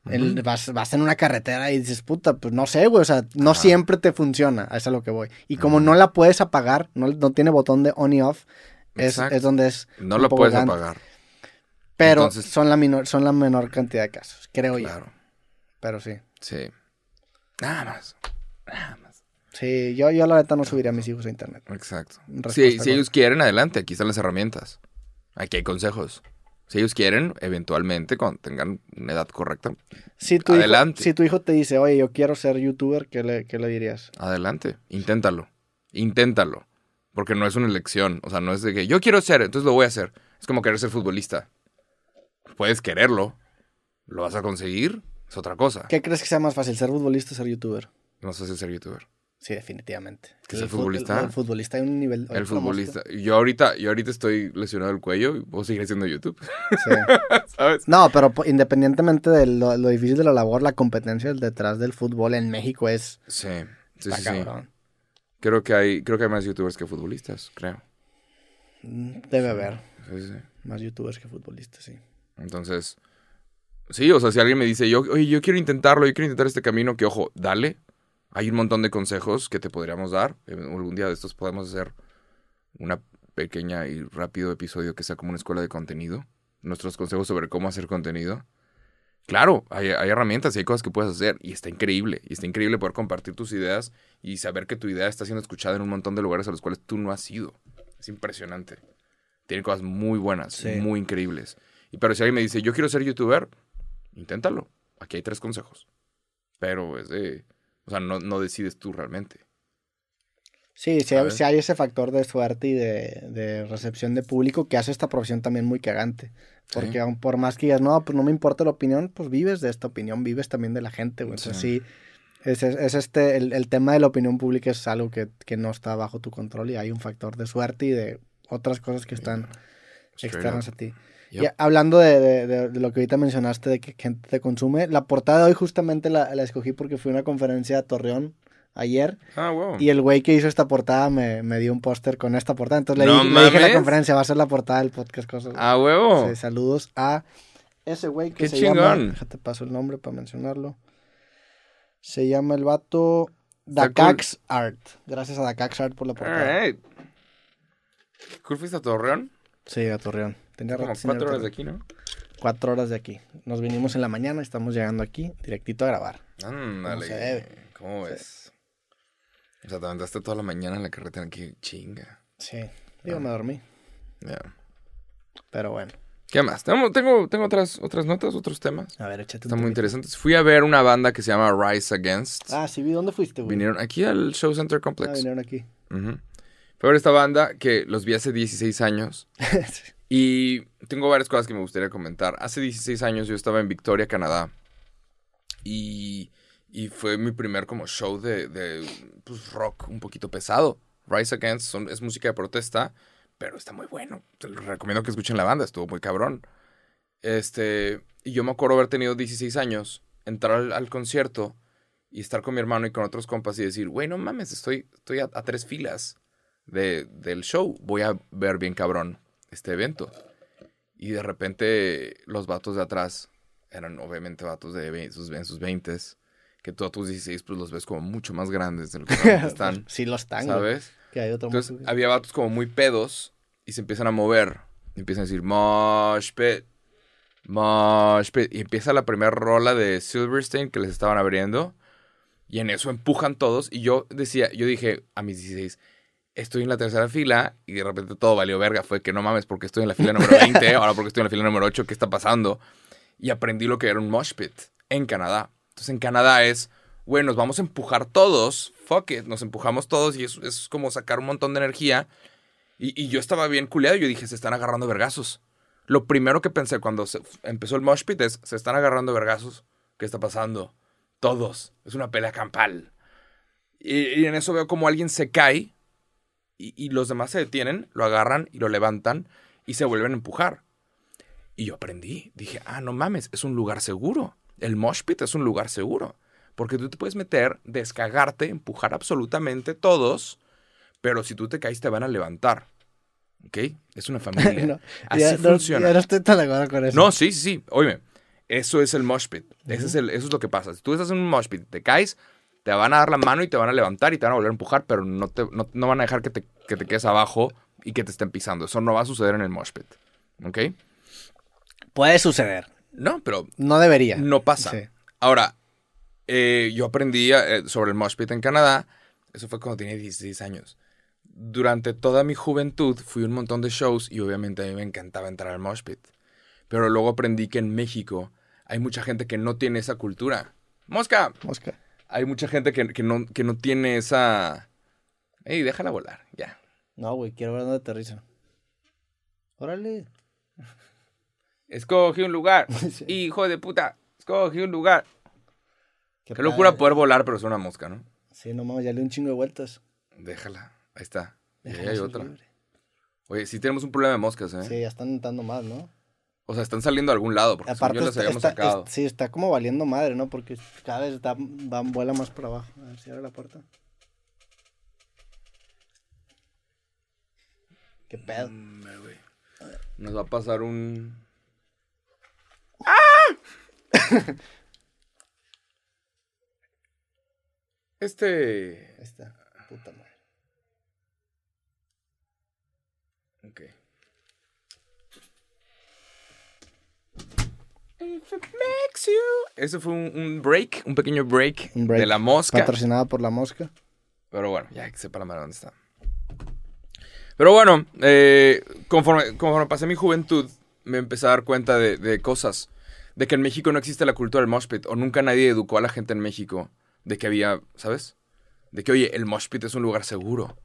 El- vas, vas en una carretera y dices, puta, pues no sé, güey, o sea, no Ajá. siempre te funciona, a eso es a lo que voy. Y como no la puedes apagar, no, no tiene botón de on y off, es, es donde es... No lo puedes gan- apagar. Pero Entonces- son, la menor, son la menor cantidad de casos, creo yo. Claro. Pero sí. Sí. Nada más. Nada más. Sí, yo, yo la neta no subiría a mis hijos a internet. Exacto. Si, ellos quieren, adelante. Aquí están las herramientas. Aquí hay consejos. Si ellos quieren, eventualmente, cuando tengan una edad correcta, Si tu, hijo, Adelante. si tu hijo te dice, oye, yo quiero ser youtuber, ¿qué le, qué le dirías? adelante. Inténtalo. Inténtalo. Porque no es una elección. O sea, no es de que yo quiero ser, entonces lo voy a hacer. Es como querer ser futbolista. Puedes quererlo. ¿Lo vas a conseguir? Es otra cosa. ¿Qué crees que sea más fácil, ser futbolista o ser youtuber? No sé si ser youtuber. Sí, definitivamente. ¿Que ser El futbolista? El, el futbolista hay un nivel... El futbolista. Yo ahorita, yo ahorita estoy lesionado el cuello y puedo seguir haciendo YouTube. Sí. ¿Sabes? No, pero independientemente de lo, lo difícil de la labor, la competencia detrás del fútbol en México es... Sí. Sí, sí, sí. Creo que hay, creo que hay más youtubers que futbolistas, creo. Mm, Debe haber Sí, sí. más youtubers que futbolistas, sí. Entonces, sí, o sea, si alguien me dice, yo, oye, yo quiero intentarlo, yo quiero intentar este camino, que ojo, dale. Hay un montón de consejos que te podríamos dar. Algún día de estos podemos hacer una pequeña y rápido episodio que sea como una escuela de contenido. Nuestros consejos sobre cómo hacer contenido. Claro, hay, hay herramientas y hay cosas que puedes hacer y está increíble. Y está increíble poder compartir tus ideas y saber que tu idea está siendo escuchada en un montón de lugares a los cuales tú no has ido. Es impresionante. Tiene cosas muy buenas, Sí. muy increíbles. Y pero si alguien me dice, yo quiero ser youtuber, inténtalo. Aquí hay tres consejos. Pero es de... O sea, no, no decides tú realmente. Sí, sí hay ese factor de suerte y de, de recepción de público que hace esta profesión también muy cagante. Porque Sí. aun por más que digas, no, pues no me importa la opinión, pues vives de esta opinión, vives también de la gente, güey. Entonces Sí. sí, es, es- es este, el, el tema de la opinión pública es algo que, que no está bajo tu control y hay un factor de suerte y de otras cosas que están Straight externas up. a ti. Yep. Y hablando de, de- de- de lo que ahorita mencionaste de que gente te consume, la portada de hoy justamente la, la escogí porque fui a una conferencia a Torreón ayer Ah, wow. y el güey que hizo esta portada me, me dio un póster con esta portada. Entonces le, ¡No dije, le dije a la conferencia, va a ser la portada del podcast. Cosas. Ah, huevo. Sí, saludos a ese güey que ¡Qué se llama... chingón! Déjate paso el nombre para mencionarlo. Se llama el vato Dacax Art. Gracias a Dacax Art por la portada. Alright. ¿Qué cool fuiste a Torreón? Sí, a Torreón. Tenía Como cuatro horas de aquí, ¿no? Cuatro horas de aquí. Nos vinimos en la mañana estamos llegando aquí directito a grabar. Ándale. se debe. ¿Cómo Sí. ves? O sea, te aventaste toda la mañana en la carretera. Qué chinga. Sí. Digo, Ah. me dormí. Ya. Pero bueno. ¿Qué más? Tengo, tengo, tengo otras, otras notas, otros temas. A ver, échate un Están muy interesantes. Fui a ver una banda que se llama Rise Against. Ah, sí, vi. ¿Dónde fuiste, güey? Vinieron aquí al Show Center Ah, Complex. vinieron aquí. Ujú. Fue a ver esta banda que los vi hace 16 años. Sí. Y tengo varias cosas que me gustaría comentar. Hace 16 años yo estaba en Victoria, Canadá. Y, y fue mi primer como show de, de, pues, rock un poquito pesado. Rise Against son- es música de protesta, pero está muy bueno. Te recomiendo que escuchen la banda, estuvo muy cabrón. Este, y yo me acuerdo haber tenido 16 años, entrar al, concierto y estar con mi hermano y con otros compas y decir, güey, no mames, estoy, estoy a, tres filas de, del show. Voy a ver bien cabrón este evento. Y de repente los vatos de atrás eran obviamente vatos de sus, en sus 20 que tú a tus 16 pues los ves como mucho más grandes de lo que realmente están, sí, los tangos. ¿sabes? Que hay otro Entonces había vatos como muy pedos y se empiezan a mover. Y empiezan a decir, mosh pit, mosh pit. Y empieza la primera rola de Silverstein que les estaban abriendo. Y en eso empujan todos. Y yo decía, yo dije a mis 16, estoy en la tercera fila. Y de repente todo valió verga. Fue que no mames, porque estoy en la fila número 20, ahora porque estoy en la fila número 8, ¿qué está pasando? Y aprendí lo que era un mosh pit en Canadá. Entonces en Canadá es, güey, nos vamos a empujar todos. Fuck it, nos empujamos todos y es como sacar un montón de energía. Y, y yo estaba bien culeado. Yo dije, se están agarrando vergazos. Lo primero que pensé cuando empezó el mosh pit es, se están agarrando vergazos. ¿Qué está pasando? Todos. Es una pelea campal. Y, y en eso veo como alguien se cae y, y los demás se detienen, lo agarran y lo levantan y se vuelven a empujar. Y yo aprendí. Dije, ah, no mames, es un lugar seguro. El mosh pit es un lugar seguro. Porque tú te puedes meter, descagarte, empujar absolutamente todos, pero si tú te caes te van a levantar. ¿Ok? Es una familia. No, Así ya, no- funciona. ya no estoy tan de acuerdo con eso. No, sí, sí, sí. Óyeme, eso es el mosh pit. Ese es el, eso es lo que pasa. Si tú estás en un mosh pit, te caes, te van a dar la mano y te van a levantar y te van a volver a empujar, pero no, te, no, no van a dejar que te, que te quedes abajo y que te estén pisando. Eso no va a suceder en el mosh pit. ¿Ok? Puede suceder. No, pero No debería. no pasa. Sí. Ahora, eh, yo aprendí eh, sobre el mosh pit en Canadá. Eso fue cuando tenía 16 años. Durante toda mi juventud fui a un montón de shows y obviamente a mí me encantaba entrar al mosh pit. Pero luego aprendí que en México hay mucha gente que no tiene esa cultura. ¡Mosca! Mosca. Hay mucha gente que, que no, que no tiene esa... Ey, déjala volar, ya. No, güey, quiero ver dónde aterriza. Órale. Escogí un lugar. Sí. Hijo de puta. Escogí un lugar. Qué, locura poder volar, pero es una mosca, ¿no? Sí, no mames, ya le di un chingo de vueltas. Déjala. Ahí está. Y ahí hay otra. libre. Oye, sí tenemos un problema de moscas, ¿eh? Sí, ya están entrando más, ¿no? O sea, están saliendo a algún lado, porque según yo las está- habíamos está- sacado. es- sí, está como valiendo madre, ¿no? Porque cada vez va, vuela más para abajo. A ver si abre la puerta. ¿Qué pedo? Güey. Nos va a pasar un... Este... Está. Puta madre. Ok. If it makes you- Ese fue un, un break, un pequeño break, Un break. de la mosca. Patrocinada por la mosca. Pero bueno, ya que sepa la madre dónde está. Pero bueno, eh, conforme, conforme pasé mi juventud, me empecé a dar cuenta de, de cosas. De que en México no existe la cultura del mosh pit, o nunca nadie educó a la gente en México de que había, ¿sabes? De que, oye, el mosh pit es un lugar seguro.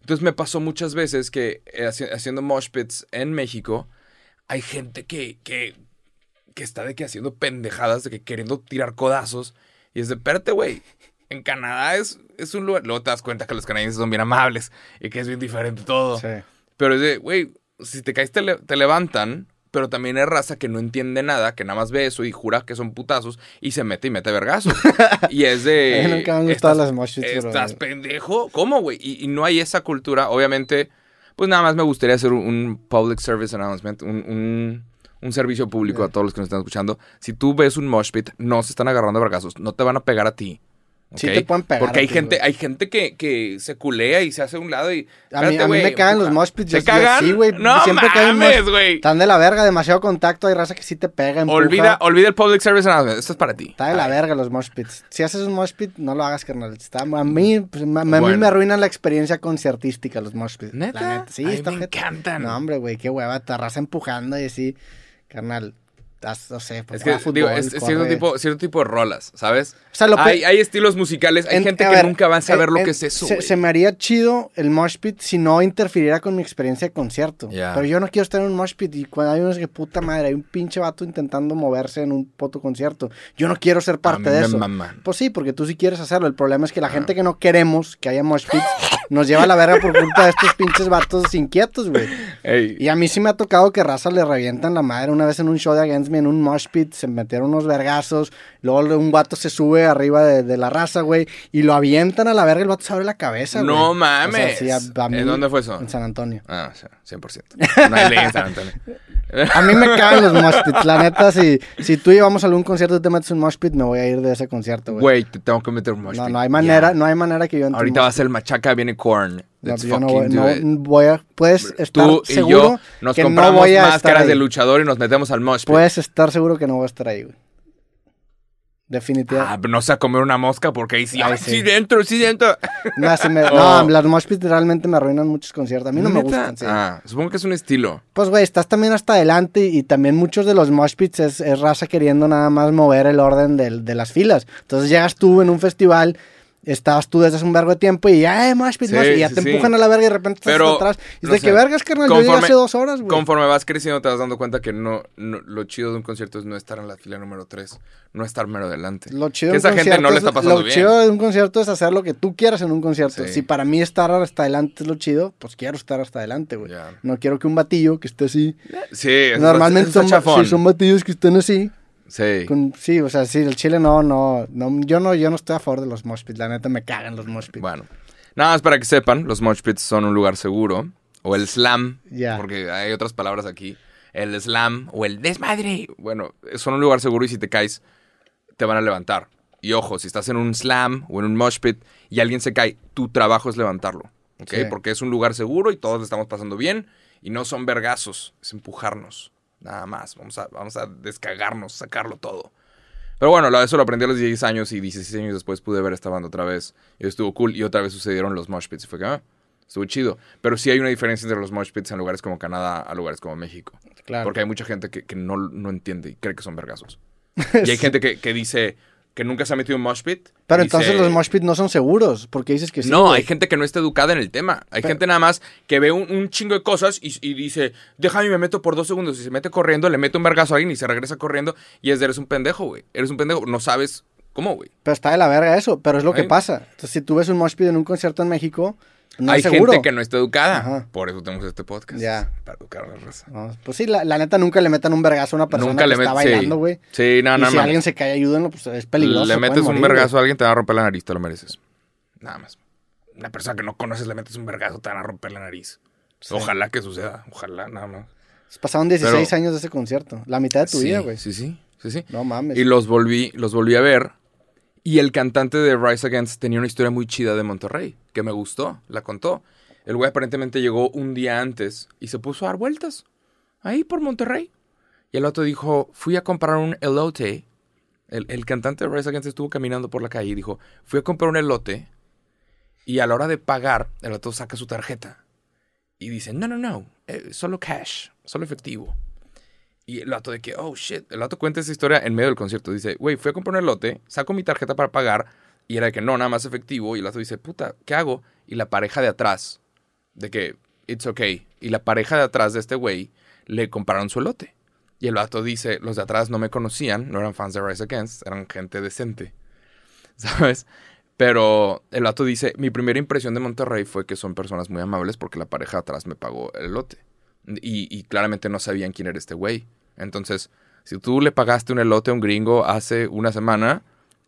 Entonces me pasó muchas veces que eh, haci- haciendo mosh pits en México, hay gente que, que, que está de que haciendo pendejadas, de que queriendo tirar codazos. Y es de, espérate, güey. En Canadá es, es un lugar. Luego te das cuenta que los canadienses son bien amables y que es bien diferente todo. Sí. Pero es de, güey, si te caes te, le- te levantan, pero también hay raza que no entiende nada, que nada más ve eso y jura que son putazos y se mete y mete vergazos. y es de... A mí nunca me han gustado las ¿Estás pendejo? ¿Cómo, güey? Y, y no hay esa cultura. Obviamente, pues nada más me gustaría hacer un, un public service announcement, un, un, un servicio público a todos los que nos están escuchando. Si tú ves un mosh pit, no se están agarrando vergazos, no te van a pegar a ti. Sí te pueden pegar Porque hay ti, gente, hay gente que, que se culea y se hace a un lado y... A mí, a mí me cagan los empuja. mosh pits. ¿Se yo- yo- cagan? Sí, güey. No siempre mames, güey. Están de la verga, demasiado contacto. Hay raza que sí te pega, empuja. Olvida, olvida el public service announcement. Esto es para ti. Está de la verga los mosh pits. Si haces un mosh pit, no lo hagas, carnal. Está, a mí, pues, a mí me arruinan la experiencia concertística los mosh pits. ¿Neta? La Sí, Ay, está me encantan. No, hombre, güey, qué hueva. Te raza empujando y así. Carnal, no sé, pues Es que, juega fútbol, digo, es, cierto, tipo, cierto tipo de rolas, ¿sabes? O sea, lo pe- hay, hay estilos musicales, hay En- gente que ver, nunca va a saber en- lo que es eso, se, me haría chido el mosh pit si no interfiriera con mi experiencia de concierto. Pero yo no quiero estar en un mosh pit y cuando hay unos que puta madre, hay un pinche vato intentando moverse en un puto concierto. Yo no quiero ser parte de eso. Pues sí, porque tú sí quieres hacerlo. El problema es que la gente que no queremos que haya mosh pits nos lleva a la verga por culpa de estos pinches vatos inquietos, güey. Ey, Y a mí sí me ha tocado que raza le revientan la madre. Una vez en un show de Against En un mosh pit, se metieron unos vergazos. Luego un vato se sube arriba de, de la raza, güey. Y lo avientan a la verga y el vato se abre la cabeza, güey. No O sea, mames. sí, a- a mí- ¿En dónde fue eso? En San Antonio. Ah, o sea, 100%. No hay ley en San Antonio. A mí me cagan los mosh pits. La neta, si, si tú y yo vamos a algún concierto y te metes un mosh pit, me voy a ir de ese concierto, güey. Güey, te tengo que meter un mosh No, pit. no hay manera, no hay manera que yo entre Ahorita va a ser el machaca, viene Korn. No, yo no voy, no voy a, puedes estar Tú y seguro yo nos que no compramos voy a estar máscaras de luchador y nos metemos al mosh pit. Puedes estar seguro que no voy a estar ahí, güey. Definitivamente. Ah, no sé comer una mosca porque ahí sí. Ay, sí. sí, dentro, sí, dentro. No, me- Oh. no, las mosh pits realmente me arruinan muchos conciertos. A mí no me gustan. sí. Ah, supongo que es un estilo. Pues, güey, estás también hasta adelante y también muchos de los mosh pits es, es raza queriendo nada más mover el orden del- de las filas. Entonces llegas tú en un festival, estabas tú desde hace un vergo de tiempo y ya, eh, mosh pit, Sí, mosh", y ya sí, te sí. empujan a la verga y de repente estás Pero, hasta atrás. Y no de sé, que vergas, carnal, yo llegué conforme- hace dos horas, güey. Conforme vas creciendo te vas dando cuenta que no, no- lo chido de un concierto es no estar en la fila número 3, no estar mero adelante. Lo chido, que de un esa gente no concierto le es- está pasando lo bien. chido de un concierto es hacer lo que tú quieras en un concierto. Si para mí estar hasta adelante es lo chido, pues quiero estar hasta adelante, güey. Ya. No quiero que un batillo que esté así. Sí, eso Normalmente son, sí, son batillos que estén así. Sí. con- sí, o sea, sí, el chile no, no, no, yo no, yo no estoy a favor de los mosh pits. La neta me cagan los mosh pits. Bueno, nada más para que sepan, los mosh pits son un lugar seguro. O el slam, porque hay otras palabras aquí. El slam o el desmadre. Bueno, son un lugar seguro y si te caes, te van a levantar. Y ojo, si estás en un slam o en un mosh pit y alguien se cae, tu trabajo es levantarlo. ¿Ok? Sí. Porque es un lugar seguro y todos le estamos pasando bien. Y no son vergazos, es empujarnos. Nada más. Vamos a, vamos a descagarnos, sacarlo todo. Pero bueno, lo- eso lo aprendí a los 16 años y 16 años después pude ver esta banda otra vez. Y estuvo cool. Y otra vez sucedieron los mosh pits. Y fue que, ah, Estuvo chido. Pero sí hay una diferencia entre los mosh pits en lugares como Canadá a lugares como México. Claro. Porque hay mucha gente que, que no, no entiende y cree que son vergazos. Y hay gente que, que dice que nunca se ha metido en mosh pit. Pero entonces los mosh pit no son seguros, porque dices que sí. no, hay gente que no está educada en el tema. Hay Pero- gente nada más que ve un, un chingo de cosas y, y dice, déjame y me meto por dos segundos. Y se mete corriendo, le mete un vergazo a alguien y se regresa corriendo. Y es de, eres un pendejo, güey. Eres un pendejo. No sabes cómo, güey. Pero está de la verga eso, pero es lo que pasa. Entonces, si tú ves un mosh pit en un concierto en México, no Hay seguro. gente que no está educada. Por eso tenemos este podcast. Ya. Para educar a la raza. No, pues sí, la, la neta nunca le metan un vergazo a una persona Nunca que le está bailando, güey. Sí, no, y no, si alguien se cae, ayúdenlo, pues es peligroso. Le metes un vergazo a alguien, te va a romper la nariz, te lo mereces. Nada más. Una persona que no conoces le metes un vergazo, te van a romper la nariz. Sí. Ojalá que suceda. Ojalá, nada más. Pasaron 16 Pero- años de ese concierto. La mitad de tu sí, vida, güey. Sí, sí, sí, sí. No mames. Y los volví, los volví a ver. Y el cantante de Rise Against tenía una historia muy chida de Monterrey, que me gustó, la contó. El güey aparentemente llegó un día antes y se puso a dar vueltas. Ahí por Monterrey. Y el otro dijo, fui a comprar un elote. El, el cantante de Rise Against estuvo caminando por la calle y dijo, fui a comprar un elote. Y a la hora de pagar, el otro saca su tarjeta. Y dice, no, no, no, eh, solo cash, solo efectivo. Y el vato de que, oh shit, el vato cuenta esa historia en medio del concierto. Dice, güey, fui a comprar un elote, saco mi tarjeta para pagar. Y era de que no, nada más efectivo. Y el vato dice, puta, ¿qué hago? Y la pareja de atrás, de que, it's okay. Y la pareja de atrás de este güey le compraron su elote. Y el vato dice, los de atrás no me conocían, no eran fans de Rise Against, eran gente decente. ¿Sabes? Pero el vato dice, mi primera impresión de Monterrey fue que son personas muy amables porque la pareja de atrás me pagó el elote. Y, y claramente no sabían quién era este güey. Entonces, si tú le pagaste un elote a un gringo hace una semana,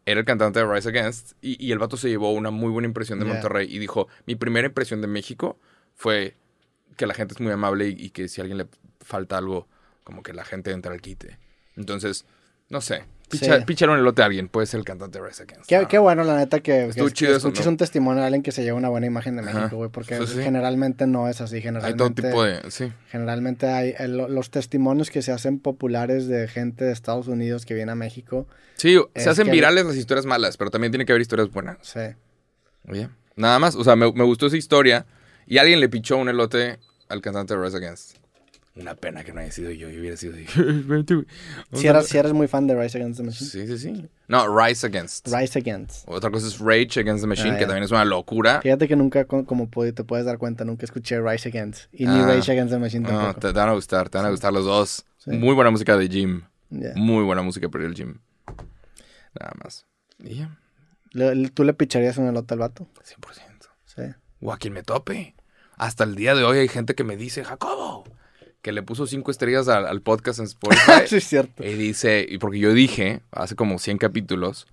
era el cantante de Rise Against. Y, y el vato se llevó una muy buena impresión de. Monterrey. Y dijo, mi primera impresión de México fue que la gente es muy amable y, y que si a alguien le falta algo, como que la gente entra al quite. Entonces, no sé. Picha, Sí. Pichar un elote a alguien, puede ser el cantante de Rise Against. Qué, qué bueno, la neta, que, que- que chido eso, escuches ¿no? un testimonio de alguien que se lleva una buena imagen de. México, güey, porque sí. generalmente no es así. Hay Generalmente, todo tipo de... Sí. generalmente hay el- los testimonios que se hacen populares de gente de Estados Unidos que viene a México. Sí, se hacen que- virales las historias malas, pero también tiene que haber historias buenas. Sí. Oye, nada más, o sea, me, me gustó esa historia y alguien le pichó un elote al cantante de Rise Against. Una pena que no haya sido yo, yo hubiera sido Si a- eres, si eres muy fan de Rise Against the Machine. Sí, sí, sí. No, Rise Against. Rise Against. Otra cosa es Rage Against the Machine, Ah, que también es una locura. Fíjate que nunca, co- como te puedes dar cuenta, nunca escuché Rise Against. Y ni Ah. Rage Against the Machine No, tampoco. te, te van a gustar, te van a gustar los dos. Sí. Muy buena música de. Ya. Muy buena música para el gym. Nada más. Y ya, ¿Tú le picharías un elote al vato? 100%. Sí. O a quien me tope. Hasta el día de hoy hay gente que me dice, Jacobo, que le puso cinco estrellas al, al podcast en Spotify. sí, es cierto. y dice, y porque yo dije, hace como 100 capítulos,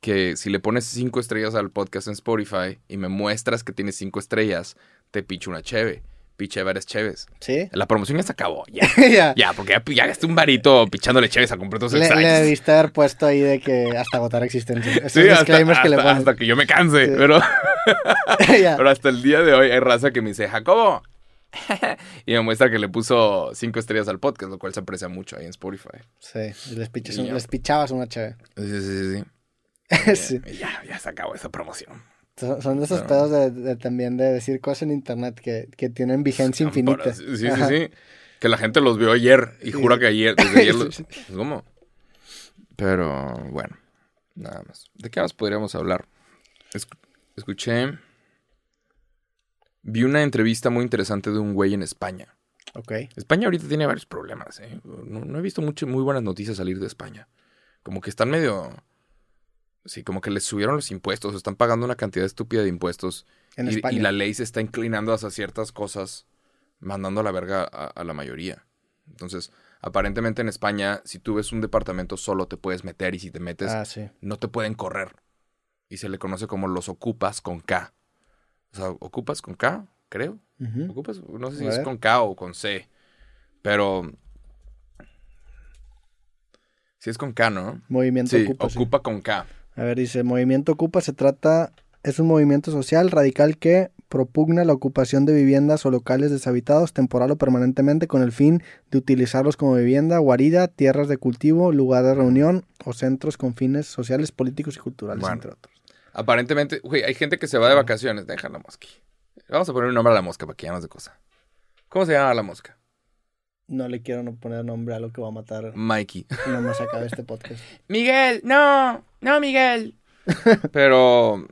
que si le pones cinco estrellas al podcast en Spotify y me muestras que tienes cinco estrellas, te picho una cheve. Piche varias cheves. Sí. La promoción ya se acabó, ya. ya. Ya, porque ya, ya gasté un varito pichándole cheves a completos Le, le extraños. debiste haber puesto ahí de que hasta agotar existencia. Esos Sí, hasta, disclaimers que le hasta- hasta que yo me canse, Sí. pero... Pero hasta el día de hoy hay raza que me dice, Jacobo. y me muestra que le puso cinco estrellas al podcast, lo cual se aprecia mucho ahí en Spotify. Sí, les, pichas Y les pichabas una chévere. Sí, sí, sí. sí. Sí. Y ya, ya se acabó esa promoción. Son de esos Pero- pedos de, de también de decir cosas en internet que, que tienen vigencia infinita. Sí, sí, Ajá. sí. Que la gente los vio ayer y jura que ayer, desde ayer los... Sí, ¿Cómo? Pero, bueno, nada más. ¿De qué más podríamos hablar? Escu- escuché... Vi una entrevista muy interesante de un güey en España. Ok. España ahorita tiene varios problemas, ¿eh? No, no he visto mucho, muy buenas noticias salir de España. Como que están medio... Sí, como que les subieron los impuestos, están pagando una cantidad estúpida de impuestos. En y, España. y la ley se está inclinando hacia ciertas cosas, mandando a la verga a, a la mayoría. Entonces, aparentemente en España, si tú ves un departamento solo, te puedes meter y si te metes, Ah, sí. no te pueden correr. Y se le conoce como los ocupas con K. O sea, ocupas con K, creo. Ocupas, no sé si A es ver. con K o con C. Pero. Si es con K, ¿no? Movimiento Sí, Ocupa. sí. ocupa con K. A ver, dice, Movimiento Ocupa se trata, es un movimiento social radical que propugna la ocupación de viviendas o locales deshabitados temporal o permanentemente con el fin de utilizarlos como vivienda, guarida, tierras de cultivo, lugar de reunión o centros con fines sociales, políticos y culturales, Bueno. entre otros. Aparentemente, güey, hay gente que se va de vacaciones. Déjala, Mosqui. Vamos a poner un nombre a la mosca para que ya no de cosa. ¿Cómo se llama la mosca? No le quiero no poner nombre a lo que va a matar. Mikey. No más acabe este podcast. Miguel, no, no, Miguel. Pero,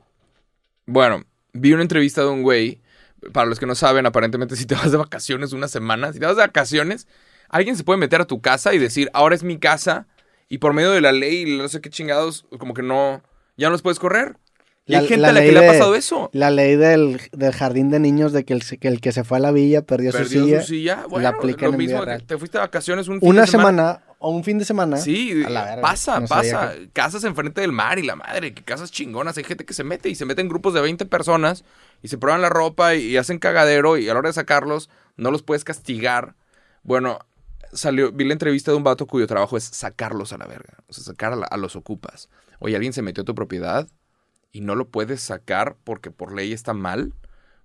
bueno, vi una entrevista de un güey. Para los que no saben, aparentemente si te vas de vacaciones una semana, si te vas de vacaciones, alguien se puede meter a tu casa y decir, ahora es mi casa, y por medio de la ley no sé qué chingados, como que no, ya no los puedes correr. Y hay gente a la que le ha pasado eso. La ley del, del, jardín de niños de que el, que el, que se fue a la villa perdió, su silla. Su silla. Bueno, la lo mismo, te fuiste de vacaciones un fin Una de semana. semana. o un fin de semana. Sí, pasa, pasa. Casas enfrente del mar y la madre, que casas chingonas. Hay gente que se mete y se mete en grupos de 20 personas y se prueban la ropa y, hacen cagadero y a la hora de sacarlos no los puedes castigar. Bueno, salió, vi la entrevista de un vato cuyo trabajo es sacarlos a la verga. O sea, sacar a, a los ocupas. Oye, alguien se metió a tu propiedad y no lo puedes sacar porque por ley está mal.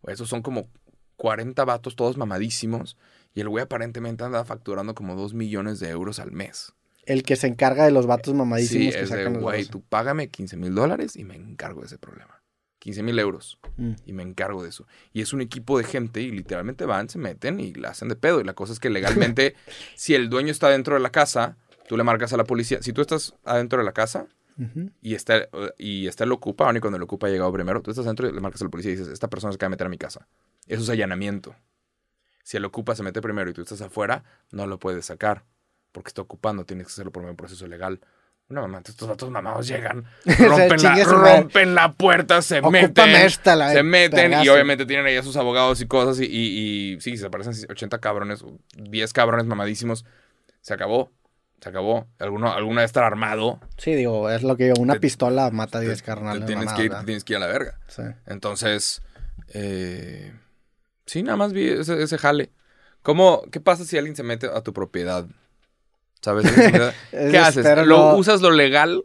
Esos son como 40 vatos todos mamadísimos y el güey aparentemente anda facturando como 2 millones de euros al mes. El que se encarga de los vatos mamadísimos sí, que es de, güey, tú págame 15 mil dólares y me encargo de ese problema. 15 mil euros mm. y me encargo de eso. Y es un equipo de gente y literalmente van, se meten y la hacen de pedo. Y la cosa es que legalmente, si el dueño está dentro de la casa, tú le marcas a la policía. Si tú estás adentro de la casa, y, está, y está el ocupa, y cuando el ocupa ha llegado primero, tú estás dentro y le marcas a la policía y dices, esta persona se acaba de meter a mi casa. Eso es allanamiento. Si el ocupa se mete primero y tú estás afuera, no lo puedes sacar. Porque está ocupando, tienes que hacerlo por un proceso legal. Una mamá, estos datos mamados llegan, rompen, la, rompen la puerta, se meten, se meten y obviamente tienen ahí a sus abogados y cosas y, y, y sí, se aparecen 80 cabrones, 10 cabrones mamadísimos, se acabó, se acabó. ¿Alguno, ¿Alguna vez estar armado? Sí, digo, es lo que yo, una pistola mata a 10 carnales. Tienes, que ir, tienes que ir a la verga. Sí. Entonces, eh, sí, nada más vi ese, jale. ¿Cómo, ¿Qué pasa si alguien se mete a tu propiedad? ¿Sabes? ¿Qué haces? ¿Lo, ¿Usas lo legal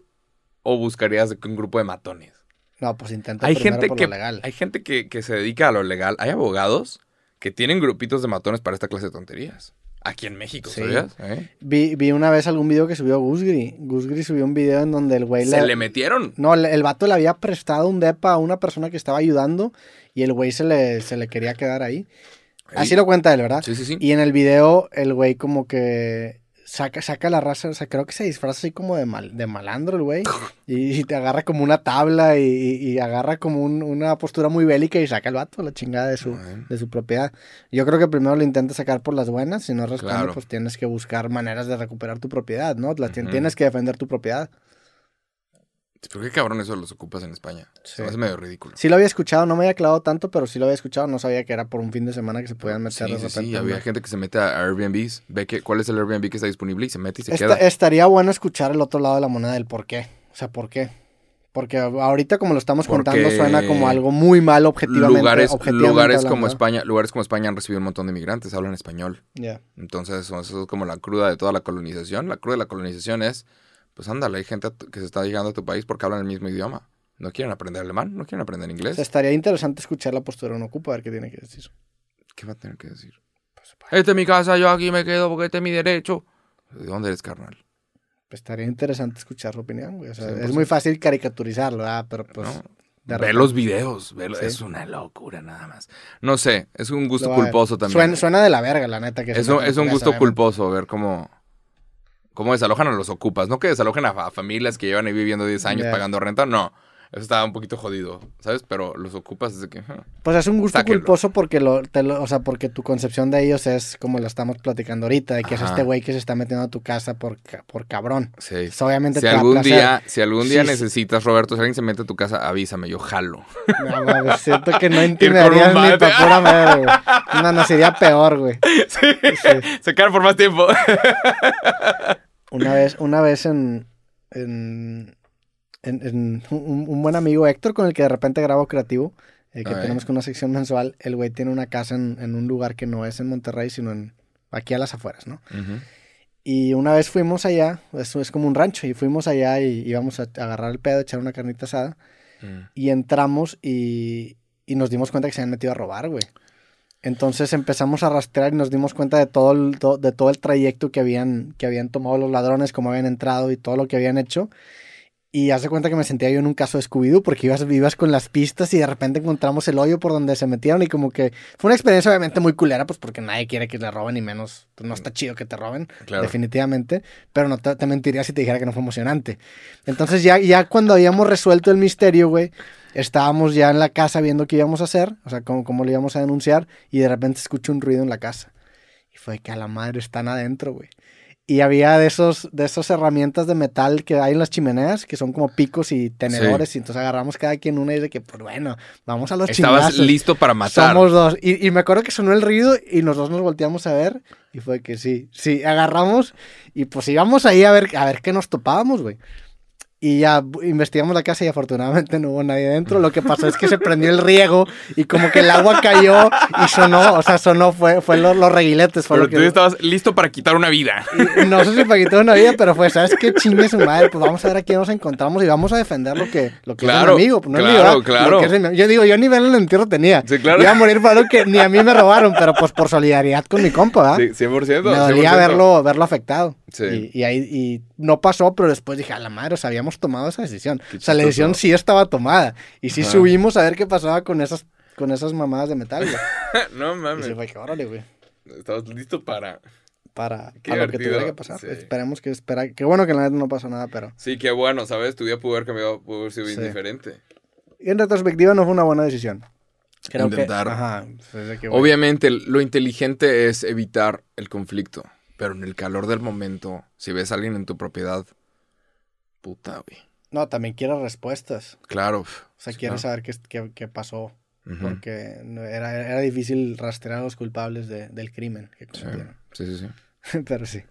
o buscarías un grupo de matones? No, pues intenta hay gente por que, lo legal. Hay gente que, que se dedica a lo legal. Hay abogados que tienen grupitos de matones para esta clase de tonterías. Aquí en México, ¿sabías? ¿Eh? Vi, vi, una vez algún video que subió Gusgri. Gusgri subió un video en donde el güey ¿Se le... metieron? No, el, vato le había prestado un depa a una persona que estaba ayudando y el güey se le, se le quería quedar ahí. Así lo cuenta él, ¿verdad? Sí, sí, sí. Y en el video el güey como que saca, saca la raza, o sea, creo que se disfraza así como de, mal, de malandro el güey. y, te agarra como una tabla y, agarra como una postura muy bélica y saca el vato la chingada de su, de su propiedad. Yo creo que primero lo intenta sacar por las buenas, si no responde, pues tienes que buscar maneras de recuperar tu propiedad, ¿no? Tienes que defender tu propiedad. ¿Por qué cabrón eso los ocupas en España? Es medio ridículo. Sí lo había escuchado, no me había clavado tanto, pero sí lo había escuchado. No sabía que era por un fin de semana que se podían meter sí, de repente. Sí, había gente que se mete a Airbnbs, ve que, cuál es el Airbnb que está disponible y se mete y se queda. Estaría bueno escuchar el otro lado de la moneda del por qué. O sea, ¿por qué? Porque ahorita como lo estamos contando suena como algo muy mal objetivamente. Lugares, lugares como España, lugares como España han recibido un montón de inmigrantes, hablan español. Ya. Entonces, eso es como la cruda de toda la colonización. La cruda de la colonización es pues ándale, hay gente que se está llegando a tu país porque hablan el mismo idioma. No quieren aprender alemán, no quieren aprender inglés. estaría interesante escuchar la postura de un ocupa, a ver qué tiene que decir. ¿Qué va a tener que decir? Pues, este es mi casa, yo aquí me quedo porque este es mi derecho. ¿De dónde eres, carnal? Pues estaría interesante escuchar su opinión, güey. O sea, es muy fácil caricaturizarlo, ¿verdad? Pero pues... Ve los videos, es una locura nada más. No sé, es un gusto culposo también. Suena, de la verga, la neta. Que es, es un gusto culposo ver cómo cómo desalojan a los ocupas. No que desalojen a, familias que llevan ahí viviendo 10 años pagando renta, no. Eso estaba un poquito jodido, ¿sabes? Pero los ocupas desde que... pues es un gusto culposo porque lo, o sea, porque tu concepción de ellos es como lo estamos platicando ahorita, de que es este güey que se está metiendo a tu casa por, por cabrón. Sí. obviamente si algún día, si algún día necesitas, Roberto, si alguien se mete a tu casa, avísame, yo jalo. No, siento que no intimidarías ni para pura madre, güey. No, no, sería peor, güey. Sí. Se quedan por más tiempo. Una vez, una vez en, en, en, un, buen amigo Héctor con el que de repente grabo creativo, eh, que tenemos con una sección mensual, el güey tiene una casa en, un lugar que no es en Monterrey, sino en aquí a las afueras, ¿no? Y una vez fuimos allá, eso es como un rancho, y fuimos allá y íbamos a agarrar el pedo, echar una carnita asada, mm. y entramos y, y nos dimos cuenta que se habían metido a robar, güey. Entonces empezamos a rastrear y nos dimos cuenta de todo el, de todo el trayecto que habían, que habían tomado los ladrones, cómo habían entrado y todo lo que habían hecho. Y hace cuenta que me sentía yo en un caso de Scooby-Doo porque ibas, ibas con las pistas y de repente encontramos el hoyo por donde se metieron y como que fue una experiencia obviamente muy culera pues porque nadie quiere que te roben y menos, pues no está chido que te roben, Claro. definitivamente, pero no te, te mentiría si te dijera que no fue emocionante. Entonces ya, ya cuando habíamos resuelto el misterio, güey, estábamos ya en la casa viendo qué íbamos a hacer, o sea, cómo, cómo lo íbamos a denunciar y de repente escucho un ruido en la casa. Y fue que a la madre están adentro, güey. Y había de esos, de esas herramientas de metal que hay en las chimeneas, que son como picos y tenedores, y entonces agarramos cada quien una y de que, pues bueno, vamos a los Estabas chingazos. listo para matar. Somos dos. Y, y me acuerdo que sonó el ruido y los dos nos volteamos a ver. Y fue que sí, sí, agarramos y pues íbamos ahí a ver, a ver qué nos topábamos, güey. Y ya investigamos la casa y afortunadamente no hubo nadie dentro. Lo que pasó es que se prendió el riego y como que el agua cayó y sonó, o sea, sonó, fue, fue los, los reguiletes. Fue Pero lo que, tú estabas listo para quitar una vida. y no sé si para quitar una vida, pero fue, ¿sabes qué? Chingue su madre, pues vamos a ver a quién nos encontramos y vamos a defender lo que, lo que Claro, es mi amigo. no claro, ¿verdad? claro. Lo mi- Yo digo, yo ni vela en el entierro tenía. Sí, claro. Iba a morir para algo que ni a mí me robaron, pero pues por solidaridad con mi compa, ¿verdad? Sí, 100%. me dolía 100%. verlo, verlo afectado. Sí. Y, y ahí y no pasó, pero después dije, a la madre, o sea, habíamos tomado esa decisión. O sea, la decisión sí estaba tomada. Y sí Ajá. subimos a ver qué pasaba con esas, con esas mamadas de metal, güey. no Y mames. se fue que órale, güey. Estabas listo para. Para, Qué lo que tuviera que pasar. sí. Esperemos que espera. Qué bueno que la neta no pasó nada, pero. Sí, qué bueno, ¿sabes? Tu vida pudo haber cambiado, pudo haber sido bien Sí. diferente. Y en retrospectiva no fue una buena decisión. Creo Intentar. que. Ajá. pues, que, Obviamente, lo inteligente es evitar el conflicto. Pero en el calor del momento, si ves a alguien en tu propiedad, puta, güey. No, también quiero respuestas. Claro. O sea, quiero saber qué, qué, qué pasó. Porque era, era difícil rastrear a los culpables de- del crimen que Sí, cometieron. sí, sí. sí. Pero sí.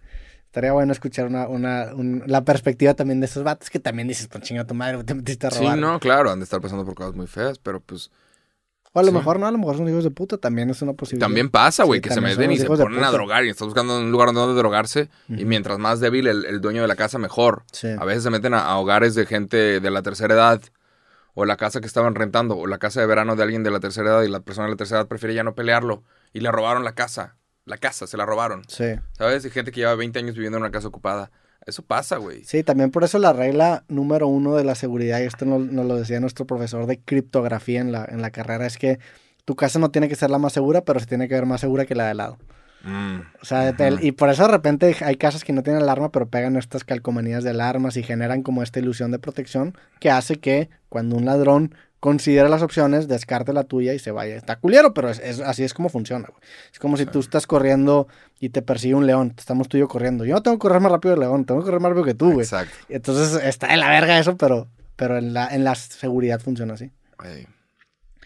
Estaría bueno escuchar una, una, un- la perspectiva también de esos vatos que también dices, pues chinga tu madre, te metiste a Sí, robar. no, claro, han de estar pasando por cosas muy feas, pero pues O a lo Sí. mejor no, a lo mejor son hijos de puta, también es una posibilidad. también pasa, güey, Sí, que se meten y se ponen a drogar y estás buscando un lugar donde drogarse y mientras más débil el, el dueño de la casa, mejor. Sí. A veces se meten a, a hogares de gente de la tercera edad o la casa que estaban rentando o la casa de verano de alguien de la tercera edad y la persona de la tercera edad prefiere ya no pelearlo y le robaron la casa. La casa, se la robaron. Sí. ¿Sabes? Hay gente que lleva 20 años viviendo en una casa ocupada. Eso pasa, güey. Sí, también por eso la regla número uno de la seguridad, y esto nos, lo decía nuestro profesor de criptografía en la, en la carrera, es que tu casa no tiene que ser la más segura, pero se tiene que ver más segura que la de lado. Mm. O sea, y por eso de repente hay casas que no tienen alarma, pero pegan estas calcomanías de alarmas y generan como esta ilusión de protección que hace que cuando un ladrón considera las opciones, descarte la tuya y se vaya. Está culero, pero es, es- así es como funciona. güey. Es como si tú estás corriendo y te persigue un león. Estamos tú y yo corriendo. Yo no tengo que correr más rápido que el león, tengo que correr más rápido que tú, güey. Exacto. Entonces está de la verga eso, pero, pero en, la, en la seguridad funciona así.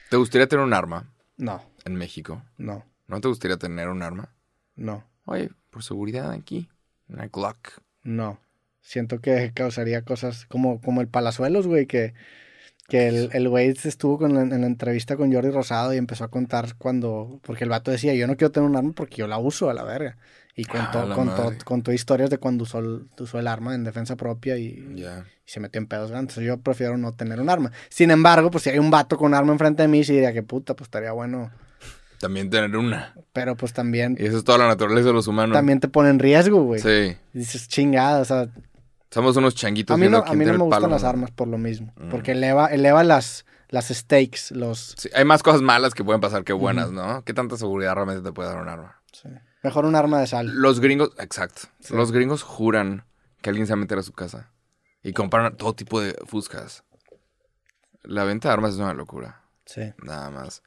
¿Te gustaría tener un arma No, en México? no, ¿No te gustaría tener un arma? No, Oye, por seguridad aquí. Una Glock. no. Siento que causaría cosas como, como el Palazuelos, güey, que, que el, el güey estuvo con la- en la entrevista con Jordi Rosado y empezó a contar cuando, porque el vato decía, yo no quiero tener un arma porque yo la uso a la verga. Y contó, Ah, contó, madre. contó historias de cuando usó el, usó el arma en defensa propia y, y se metió en pedos grandes. Yo prefiero no tener un arma. Sin embargo, pues si hay un vato con arma enfrente de mí, sí diría que puta, pues estaría bueno. También tener una. Pero pues también, Y eso es toda la naturaleza de los humanos. también te pone en riesgo, güey. Sí. Y dices, chingada, o sea, Somos unos changuitos a mí no, a mí no me gustan palo, las ¿no? armas por lo mismo. Mm. Porque eleva, eleva las, las stakes, los... Sí, hay más cosas malas que pueden pasar que buenas, ¿no? ¿Qué tanta seguridad realmente te puede dar un arma? sí. Mejor un arma de sal. Los gringos, exacto. Sí. Los gringos juran que alguien se va a meter a su casa y compran todo tipo de fuscas. La venta de armas es una locura, Sí. nada más.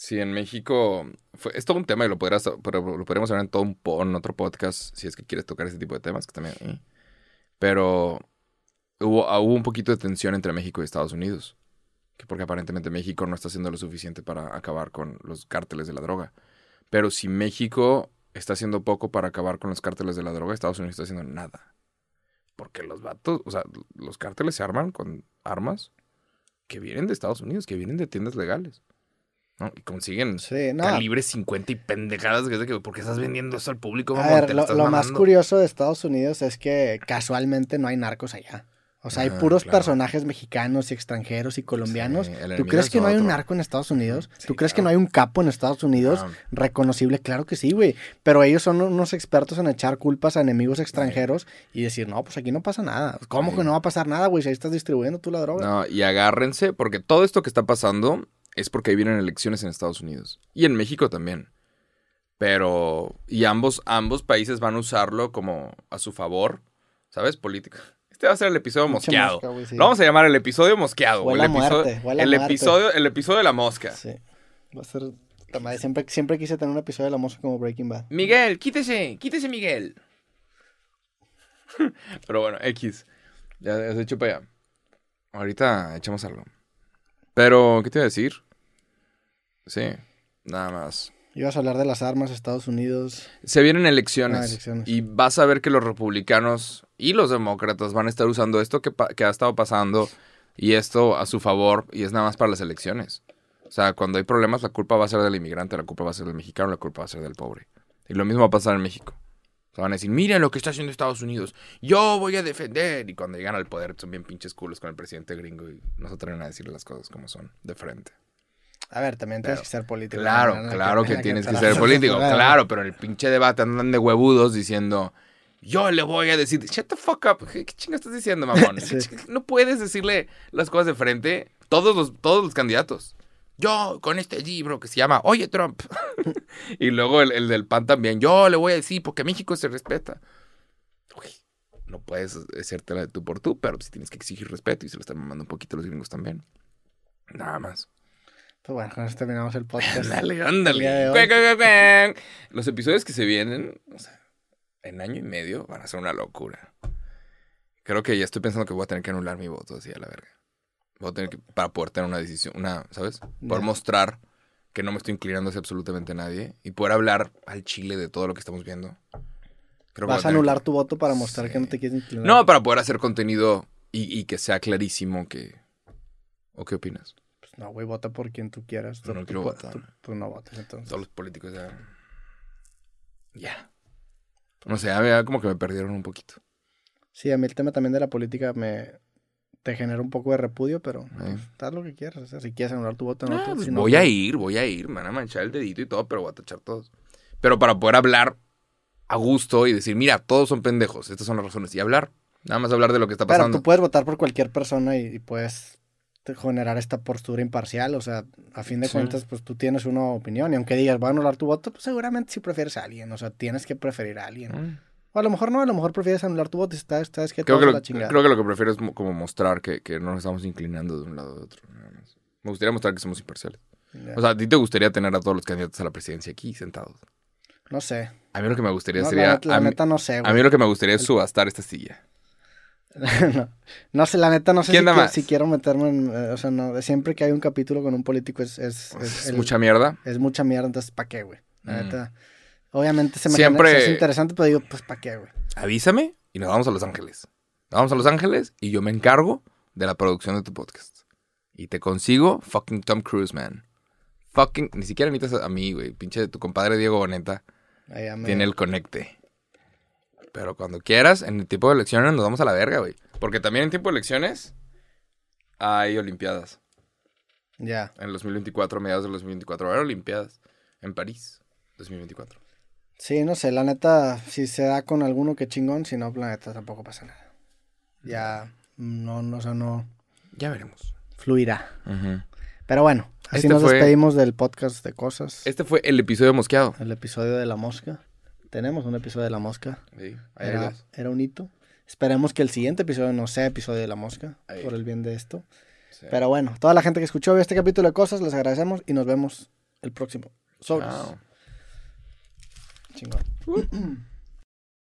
Sí, en México fue, es todo un tema y lo, podrás, lo podríamos hablar en todo un otro podcast si es que quieres tocar ese tipo de temas que también. eh. Pero hubo, ah, hubo un poquito de tensión entre México y Estados Unidos. Que porque aparentemente México no está haciendo lo suficiente para acabar con los cárteles de la droga. Pero si México está haciendo poco para acabar con los cárteles de la droga, Estados Unidos está haciendo nada. Porque los vatos, o sea, los cárteles se arman con armas que vienen de Estados Unidos, que vienen de tiendas legales. ¿No? Y consiguen Sí, no. calibre 50 y pendejadas. Que es de que, ¿Por qué estás vendiendo eso al público? A ver, lo, más curioso de Estados Unidos es que casualmente no hay narcos allá. O sea, hay Ah, puros claro. personajes mexicanos y extranjeros y colombianos. Sí, ¿Tú crees es que no hay un narco en Estados Unidos? Sí, ¿Tú crees que no hay un capo en Estados Unidos Ah. reconocible? Claro que sí, güey. Pero ellos son unos expertos en echar culpas a enemigos extranjeros y decir, no, pues aquí no pasa nada. ¿Cómo que no va a pasar nada, güey? Si ahí estás distribuyendo tú la droga. No, y agárrense, porque todo esto que está pasando es porque ahí vienen elecciones en Estados Unidos. Y en México también. Pero. Y ambos, ambos países van a usarlo como a su favor. ¿Sabes? Política. Este va a ser el episodio mosqueado. mosca, güey, sí. Lo vamos a llamar el episodio mosqueado. o el episodio, el episodio, el episodio de la mosca. Sí. Va a ser... Siempre, siempre quise tener un episodio de la música como Breaking Bad. Miguel, quítese, quítese Miguel. Pero bueno, X. Ya has hecho para allá. Ahorita echamos algo. Pero, ¿qué te iba a decir? Sí, nada más. Ibas a hablar de las armas, Estados Unidos. Se vienen elecciones, Ah, elecciones. y vas a ver que los republicanos y los demócratas van a estar usando esto que, que ha estado pasando y esto a su favor y es nada más para las elecciones. O sea, cuando hay problemas la culpa va a ser del inmigrante, la culpa va a ser del mexicano, la culpa va a ser del pobre. Y lo mismo va a pasar en México. O sea, van a decir, miren lo que está haciendo Estados Unidos, yo voy a defender. Y cuando llegan al poder son bien pinches culos con el presidente gringo y no se atreven a decirle las cosas como son, de frente. A ver, también tienes Pero- que ser político. Claro, No, claro que tienes que ser político, claro, pero en el pinche debate andan de huevudos diciendo, yo le voy a decir, shut the fuck up, ¿qué, qué estás diciendo, mamón? Sí. No puedes decirle las cosas de frente, todos los, todos los candidatos. Yo con este libro que se llama Oye Trump. y luego el, el del PAN también, yo le voy a decir porque México se respeta. Uy, no puedes hacerte la de tú por tú, pero sí tienes que exigir respeto y se lo están mamando un poquito los gringos también. Nada más. Pues bueno, con eso terminamos el podcast. Ándale, ándale. Los episodios que se vienen, o sea, en año y medio, van a ser una locura. Creo que ya estoy pensando que voy a tener que anular mi voto así a la verga. Voy a tener que, para poder tener una decisión, una, ¿sabes? Poder mostrar que no me estoy inclinando hacia absolutamente nadie y poder hablar al chile de todo lo que estamos viendo. Creo Vas a anular que- tu voto para mostrar que no te quieres inclinar. No, para poder hacer contenido y, y que sea clarísimo que... ¿O qué opinas? Pues no, güey, vota por quien tú quieras. Tú, No tú quiero votar. tú- tú no votes, entonces. Todos los políticos ya. Ya. No sé, a ver, como que me perdieron un poquito. Sí, a mí el tema también de la política me... Te genera un poco de repudio, pero Eh. pues, haz lo que quieras. O sea, si quieres anular tu voto, no. Ah, pues si no, voy pues, a ir, voy a ir. Me van a manchar el dedito y todo, pero voy a tachar todos. Pero para poder hablar a gusto y decir, mira, todos son pendejos, estas son las razones. Y hablar, nada más hablar de lo que está Pero pasando. tú puedes votar por cualquier persona y, y puedes generar esta postura imparcial. O sea, a fin de Sí. cuentas, pues tú tienes una opinión. Y aunque digas, voy a anular tu voto, pues seguramente si prefieres a alguien. O sea, tienes que preferir a alguien. Mm. O a lo mejor no, a lo mejor prefieres anular tu voto y estás, sabes que Creo, que lo, la chingada. creo que lo que prefiero es mo- como mostrar que, que no nos estamos inclinando de un lado a otro. Me gustaría mostrar que somos imparciales. O sea, a ti te gustaría tener a todos los candidatos a la presidencia aquí sentados. no sé. A mí lo que me gustaría No, sería... la, a, mí, neta no sé, a güey. mí lo que me gustaría es subastar esta silla. no, no sé, la neta no sé ¿Quién si, más? si quiero meterme en... eh, o sea, no, siempre que hay un capítulo con un político es... Es, Es, el- mucha mierda. es mucha mierda, entonces ¿para qué, güey? La Mm. neta... Obviamente se me Siempre- genera- es interesante, pero digo, pues ¿para qué, güey? Avísame y nos vamos a Los Ángeles. Nos vamos a Los Ángeles y yo me encargo de la producción de tu podcast. Y te consigo fucking Tom Cruise, man. Fucking... Ni siquiera necesitas a mí, güey. Pinche tu compadre Diego Boneta tiene el conecte. Pero cuando quieras, en el tiempo de elecciones nos vamos a la verga, güey. Porque también en tiempo de elecciones hay Olimpiadas. Ya. En el 2024, mediados del 2024. Va a haber Olimpiadas en París, 2024. Sí, no sé, la neta, si se da con alguno que chingón, si no, la neta tampoco pasa nada. Ya, no, no, o sea, no Ya veremos. fluirá. Pero bueno, así Este nos fue- despedimos del podcast de cosas. Este fue el episodio mosqueado. El episodio de la mosca. Tenemos un episodio de la mosca. Sí, ahí Era, era un hito. Esperemos que el siguiente episodio no sea episodio de la mosca, Ahí. por el bien de esto. Sí. Pero bueno, toda la gente que escuchó este capítulo de cosas, les agradecemos y nos vemos el próximo. Sobres. Chao. Chingón.